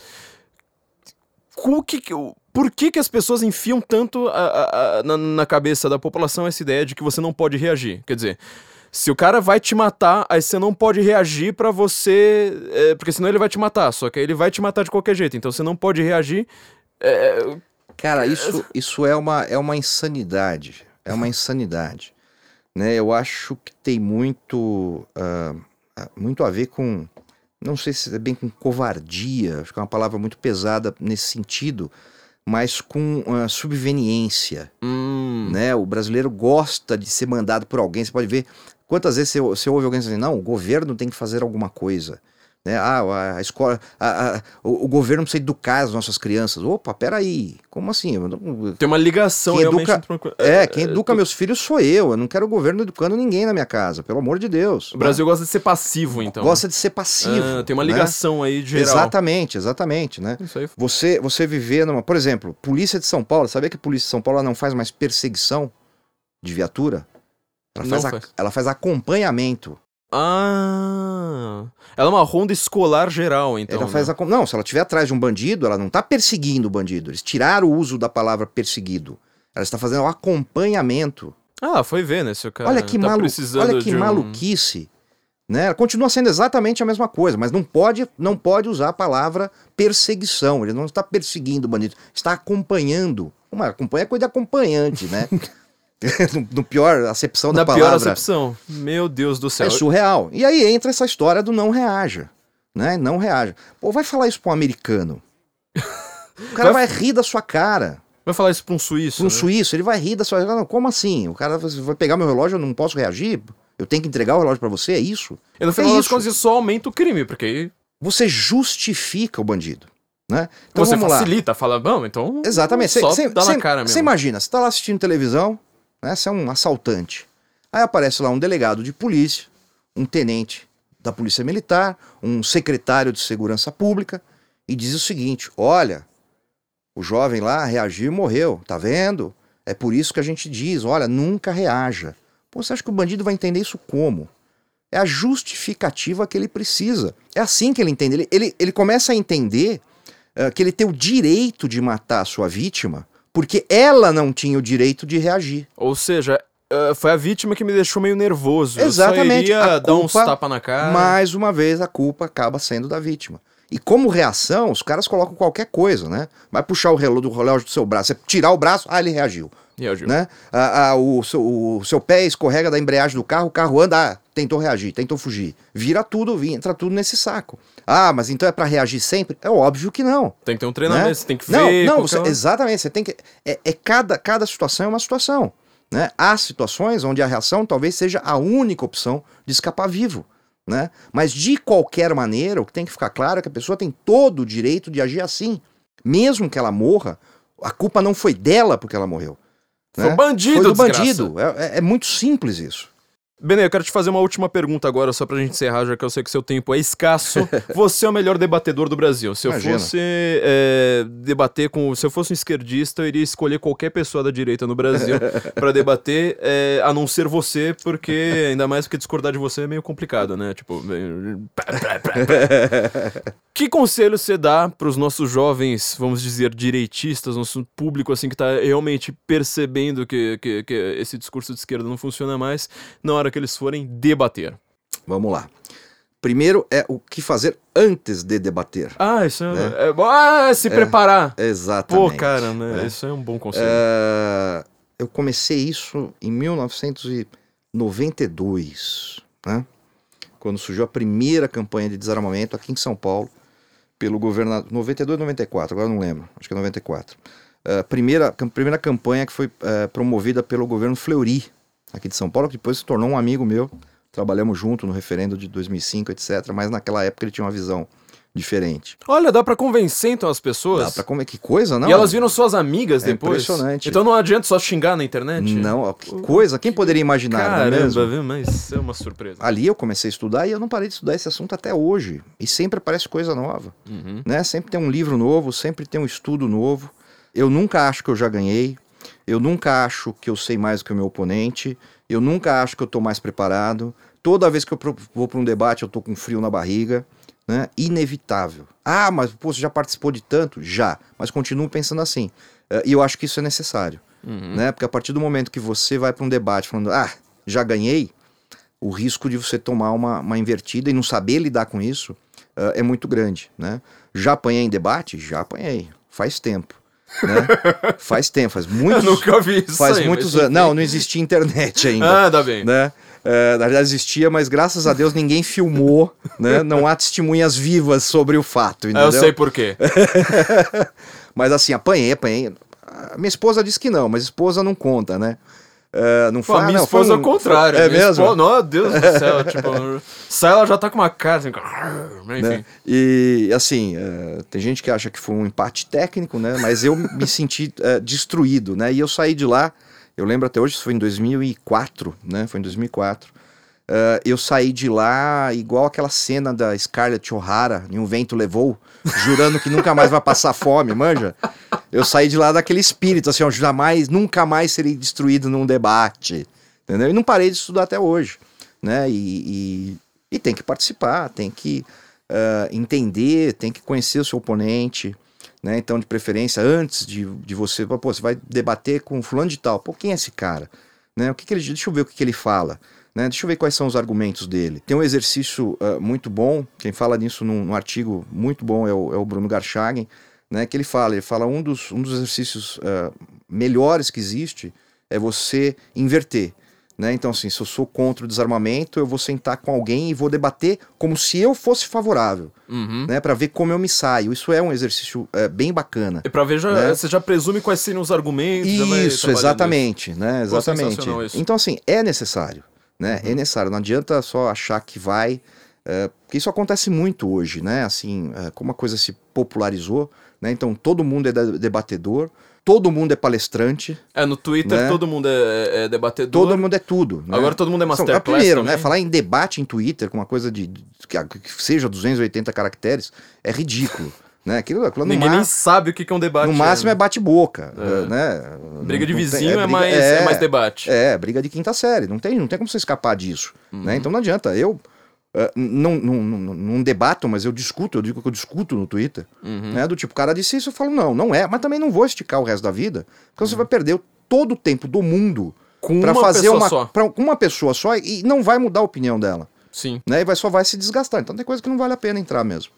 Que, por que, que as pessoas enfiam tanto a, a, a, na, na cabeça da população essa ideia de que você não pode reagir? Quer dizer. Se o cara vai te matar, aí você não pode reagir para você. É, porque senão ele vai te matar. Só que ele vai te matar de qualquer jeito. Então você não pode reagir. É... Cara, isso, isso é, uma, é uma insanidade. É uma insanidade. Né? Eu acho que tem muito, uh, muito a ver com. Não sei se é bem com covardia, acho que é uma palavra muito pesada nesse sentido, mas com uh, subveniência. Hum. Né? O brasileiro gosta de ser mandado por alguém. Você pode ver Quantas vezes você, você ouve alguém dizendo, não, o governo tem que fazer alguma coisa. Né? Ah, a escola, a, a, o, o, governo precisa educar as nossas crianças. Opa, peraí, como assim? Tem uma ligação quem educa, É, quem educa meus filhos sou eu. Eu não quero o governo educando ninguém na minha casa, pelo amor de Deus. O Brasil né? gosta de ser passivo, então. Gosta de ser passivo. Ah, tem uma né? ligação né? aí de geral. Exatamente, exatamente, né? Isso aí. Você, você viver numa... Por exemplo, polícia de São Paulo, sabia que a polícia de São Paulo não faz mais perseguição de viatura? Ela faz, a, ela faz acompanhamento. Ah, ela é uma ronda escolar geral, então. Ela faz né? a, não, se ela estiver atrás de um bandido, ela não está perseguindo o bandido. Eles tiraram o uso da palavra perseguido. Ela está fazendo o acompanhamento. Ah, foi ver, né, seu cara. Olha que, tá malu olha que maluquice. Né? Continua sendo exatamente a mesma coisa, mas não pode, não pode usar a palavra perseguição. Ele não está perseguindo o bandido, está acompanhando. Uma acompanha é coisa de acompanhante, né? [laughs] [laughs] no, pior acepção da palavra. Na pior acepção. Meu Deus do céu. É surreal. E aí entra essa história do não reaja. Né? Não reaja. Pô, vai falar isso pra um americano. [laughs] O cara vai... vai rir da sua cara. Vai falar isso pra um suíço. Pra um né? suíço, ele vai rir da sua cara. Como assim? O cara vai pegar meu relógio, eu não posso reagir? Eu tenho que entregar o relógio para você? É isso? E no final é das contas, isso só aumenta o crime, porque. Você justifica o bandido. Né? Então você facilita, lá. fala, bom, então. Exatamente. Você imagina, você tá lá assistindo televisão, né? Você é um assaltante. Aí aparece lá um delegado de polícia, um tenente da Polícia Militar, um secretário de Segurança Pública, e diz o seguinte: olha, o jovem lá reagiu e morreu, tá vendo? É por isso que a gente diz: olha, nunca reaja. Pô, você acha que o bandido vai entender isso como? É a justificativa que ele precisa. É assim que ele entende. Ele, ele, ele começa a entender uh, que ele tem o direito de matar a sua vítima porque ela não tinha o direito de reagir. Ou seja, uh, foi a vítima que me deixou meio nervoso. Exatamente. Eu só iria a dar uns tapa na cara. Mais uma vez, a culpa acaba sendo da vítima. E como reação, os caras colocam qualquer coisa, né? Vai puxar o relógio do relógio do seu braço, você tirar o braço, ah, ele reagiu. Reagiu. Né? Ah, ah, o, seu, o seu pé escorrega da embreagem do carro, o carro anda, ah, tentou reagir, tentou fugir. Vira tudo, entra tudo nesse saco. Ah, mas então é para reagir sempre? É óbvio que não. Tem que ter um treinamento, né? você tem que ver. Não, não você, exatamente, você tem que. É, é, cada, cada situação é uma situação. Né? Há situações onde a reação talvez seja a única opção de escapar vivo. Né? Mas de qualquer maneira, o que tem que ficar claro é que a pessoa tem todo o direito de agir assim. Mesmo que ela morra, a culpa não foi dela porque ela morreu. Foi né? bandido, Foi do bandido. É, é, é muito simples isso. Benê, eu quero te fazer uma última pergunta agora, só pra gente encerrar, já que eu sei que seu tempo é escasso. [laughs] Você é o melhor debatedor do Brasil. Se eu Imagina. fosse é, debater com. Se eu fosse um esquerdista, eu iria escolher qualquer pessoa da direita no Brasil [laughs] pra debater, é, a não ser você, porque, ainda mais porque discordar de você é meio complicado, né? Tipo. [laughs] Que conselho você dá pros nossos jovens, vamos dizer, direitistas, nosso público assim que tá realmente percebendo que, que, que esse discurso de esquerda não funciona mais, na hora que eles forem debater? Vamos lá. Primeiro é o que fazer antes de debater. Ah, isso é. é- ah, se preparar. Exatamente. Pô, cara, né? Isso é um bom conselho. É, eu comecei isso em 1992, né? quando surgiu a primeira campanha de desarmamento aqui em São Paulo, pelo governador. 92 94, agora não lembro, acho que é 94. É, primeira, primeira campanha que foi é, promovida pelo governo Fleury, aqui de São Paulo, que depois se tornou um amigo meu. Trabalhamos junto no referendo de 2005, etc. Mas naquela época ele tinha uma visão diferente. Olha, dá pra convencer então as pessoas. Dá pra comer que coisa, não? e elas viram suas amigas É depois. impressionante. Então não adianta só xingar na internet. Não, que coisa. Quem poderia imaginar, não é? Caramba? Mas é uma surpresa. Ali eu comecei a estudar e eu não parei de estudar esse assunto até hoje. E sempre aparece coisa nova, Uhum. né? Sempre tem um livro novo, sempre tem um estudo novo. Eu nunca acho que eu já ganhei. Eu nunca acho que eu sei mais do que o meu oponente. Eu nunca acho que eu estou mais preparado. Toda vez que eu vou para um debate, eu tô com frio na barriga. Né? Inevitável. Ah, mas pô, você já participou de tanto? Já. Mas continuo pensando assim. Eh, E eu acho que isso é necessário. Uhum. Né? Porque a partir do momento que você vai para um debate falando, ah, já ganhei, o risco de você tomar uma, uma invertida e não saber lidar com isso ah, é muito grande, né? Já apanhei em debate? Já apanhei. Faz tempo, né? faz tempo, faz [laughs] Eu muitos, nunca vi isso faz aí, muitos anos. Não, não existia internet [laughs] ainda, Ah, tá bem. né? Eh, na verdade existia, mas graças a Deus ninguém filmou, né? Não há testemunhas vivas sobre o fato, Ah, entendeu? eu sei por quê. [laughs] Mas assim, apanhei, apanhei. A minha esposa disse que não, mas esposa não conta, né? Eh, não Pô, a minha não, foi esposa é um- o contrário. É mesmo? esposa- Meu Deus do céu, [laughs] tipo, sai ela já tá com uma cara assim, enfim. né? E assim, eh, tem gente que acha que foi um empate técnico, né? Mas eu me [laughs] senti eh, destruído, né? E eu saí de lá, eu lembro até hoje, isso foi em 2004, né? Foi em 2004. Eh, eu saí de lá igual aquela cena da Scarlett O'Hara, em Um Vento Levou, jurando que nunca mais vai passar fome, manja? Eu saí de lá daquele espírito, assim, ó, jamais, nunca mais serei destruído num debate, entendeu? E não parei de estudar até hoje, né? E, e, e tem que participar, tem que ah, entender, tem que conhecer o seu oponente, né? Então, de preferência, antes de, de você, pô, você vai debater com fulano de tal, pô, quem é esse cara? Né? O que, que ele, deixa eu ver o que, que ele fala. Né? Deixa eu ver quais são os argumentos dele. Tem um exercício ah, muito bom, quem fala nisso num, num artigo muito bom é o, é o Bruno Garchagen, né? que ele fala, ele fala um dos, um dos exercícios ah, melhores que existe é você inverter. Né? Então, assim, se eu sou contra o desarmamento, eu vou sentar com alguém e vou debater como se eu fosse favorável, Uhum. né? para ver como eu me saio. Isso é um exercício eh, bem bacana. E pra ver, já, Né? você já presume quais seriam os argumentos. Isso, exatamente, né? Pô, Exatamente. sensacional isso. Então, assim, é necessário, né? Uhum. É necessário. Não adianta só achar que vai, é, porque isso acontece muito hoje, né? Assim, é, como a coisa se popularizou, né? Então, todo mundo é de- debatedor, todo mundo é palestrante, É, no Twitter Né? todo mundo é, é debatedor. todo mundo é tudo. né? Agora todo mundo é masterclass Primeiro, também. né? Falar em debate em Twitter com uma coisa de, que, que seja 280 caracteres é ridículo, [laughs] né? Aquilo, aquilo Ninguém nem sabe o que é um debate. no máximo é né? bate-boca, É. né? Briga de tem- vizinho é, briga- mais, é mais debate. É, briga de quinta série. Não tem, não tem como você escapar disso. Uhum. Né? Então não adianta. Eu eh, não, não, não, não debato, mas eu discuto. Eu digo que eu discuto no Twitter. Uhum. Né? Do tipo, o cara disse isso, eu falo, não, não é. Mas também não vou esticar o resto da vida. Porque Uhum. você vai perder todo o tempo do mundo Com para uma fazer pessoa uma, só. pra uma pessoa só e não vai mudar a opinião dela. Sim. Né? E vai, só vai se desgastar. Então tem coisa que não vale a pena entrar mesmo.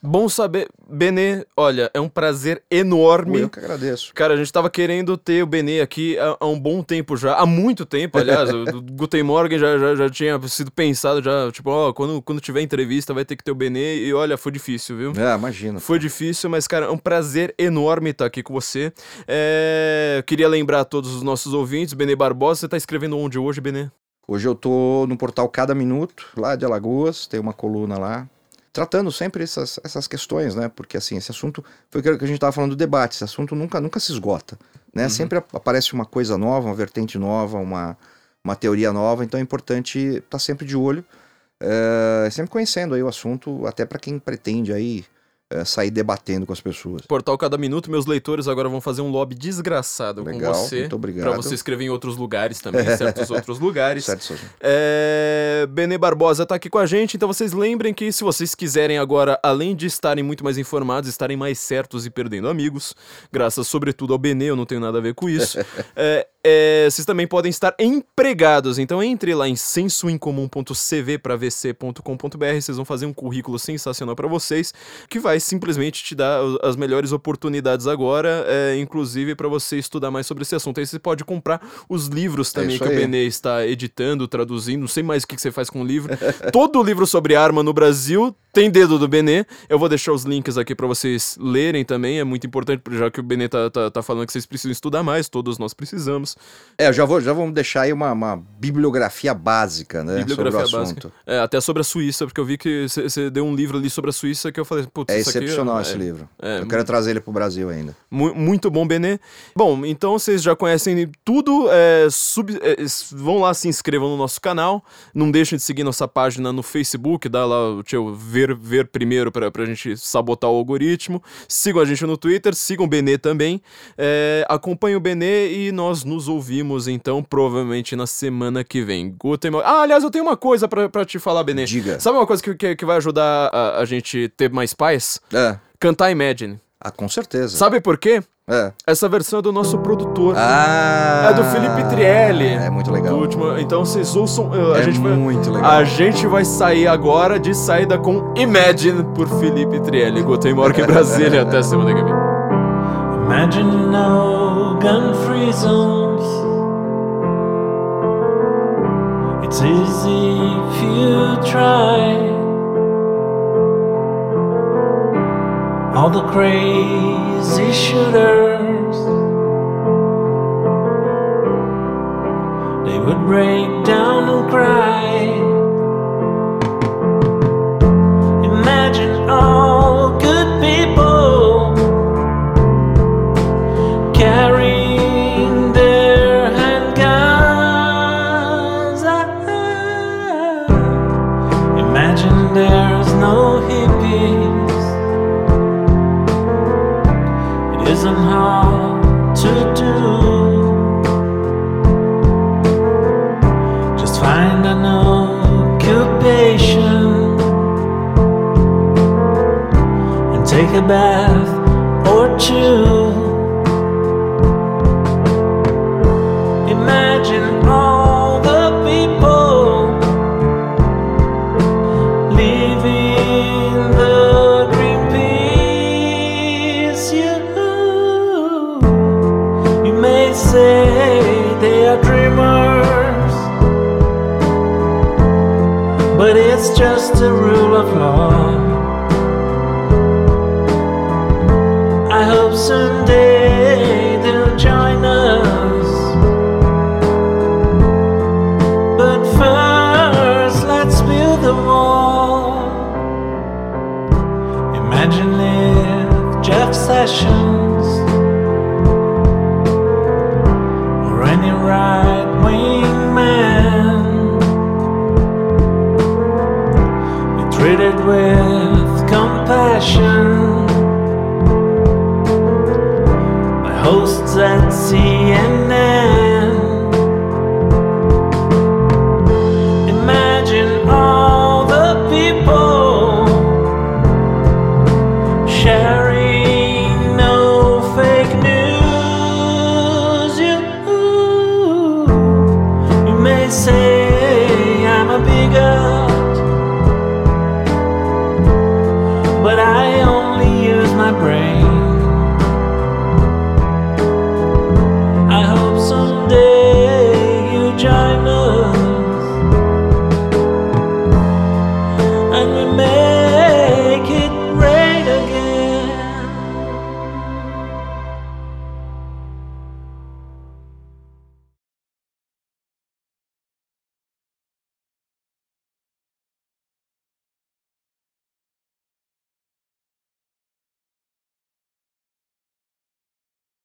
Bom saber. Benê, olha, é um prazer enorme. Eu que agradeço. Cara, a gente tava querendo ter o Benê aqui há, há um bom tempo já, há muito tempo, aliás. [laughs] o Guten Morgen já, já, já tinha sido pensado, já, tipo, ó, quando, quando tiver entrevista vai ter que ter o Benê, e olha, foi difícil, viu? É, imagina. Foi difícil, mas, cara, é um prazer enorme estar aqui com você. É, queria lembrar a todos os nossos ouvintes, Benê Barbosa, você tá escrevendo onde hoje, Benê? Hoje eu tô no portal Cada Minuto, lá de Alagoas, tem uma coluna lá, tratando sempre essas, essas questões, né? Porque assim, esse assunto, foi o que a gente estava falando do debate, esse assunto nunca, nunca se esgota, né? Sempre ap- aparece uma coisa nova, uma vertente nova, uma, uma teoria nova, então é importante estar tá sempre de olho, é, sempre conhecendo aí o assunto, até para quem pretende aí é, sair debatendo com as pessoas. Portal Cada Minuto, meus leitores agora vão fazer um lobby desgraçado Legal, com você. muito obrigado. Pra você escrever em outros lugares também, em certos [laughs] outros lugares. Certo. É, Benê Barbosa tá aqui com a gente, então vocês lembrem que se vocês quiserem agora, além de estarem muito mais informados, estarem mais certos e perdendo amigos, graças sobretudo ao Benê, eu não tenho nada a ver com isso, [laughs] é, é, vocês também podem estar empregados. Então entre lá em sensoincomum.cvpravc.com.br, vocês vão fazer um currículo sensacional para vocês, que vai simplesmente te dar as melhores oportunidades agora, é, inclusive para você estudar mais sobre esse assunto. Aí você pode comprar os livros também isso que o aí. Benê está editando, traduzindo, não sei mais o que que você faz com o livro. [laughs] Todo livro sobre arma no Brasil tem dedo do Benê. Eu vou deixar os links aqui para vocês lerem também, é muito importante, já que o Benê tá, tá, tá falando que vocês precisam estudar mais, todos nós precisamos. É, já, vou, já vamos deixar aí uma, uma bibliografia básica, né? Bibliografia sobre o básica. assunto. É, até sobre a Suíça, porque eu vi que você deu um livro ali sobre a Suíça que eu falei, putz, É isso aqui excepcional é- esse é- livro. é, Eu quero trazer ele pro Brasil ainda. Mu- Muito bom, Benê. Bom, então vocês já conhecem tudo. é, sub- vão lá, se inscrevam no nosso canal. Não deixem de seguir nossa página no Facebook. Dá lá o tio ver, ver primeiro pra, pra gente sabotar o algoritmo. Sigam a gente no Twitter. Sigam o Benê também. É, acompanhem o Benê e nós nos ouvimos então, provavelmente na semana que vem. Guten. Ah, aliás, eu tenho uma coisa pra, pra te falar, Benê. Diga. Sabe uma coisa que, que, que vai ajudar a, a gente ter mais paz? É, Cantar Imagine. ah, com certeza. Sabe por quê? É. Essa versão é do nosso produtor. Ah! É do Felipe Trielli. É muito legal. Do último, então vocês ouçam. A é gente vai, muito legal. a gente vai sair agora de saída com Imagine por Felipe Trielli. Guten Morgen Brasília. Até semana que vem. Imagine no gun free zones. It's easy if you try. All the crazy shooters, they would break down and cry. Imagine all bath or two. Imagine all the people leaving the green peace. You, you may say they are dreamers, but it's just a rule of law. special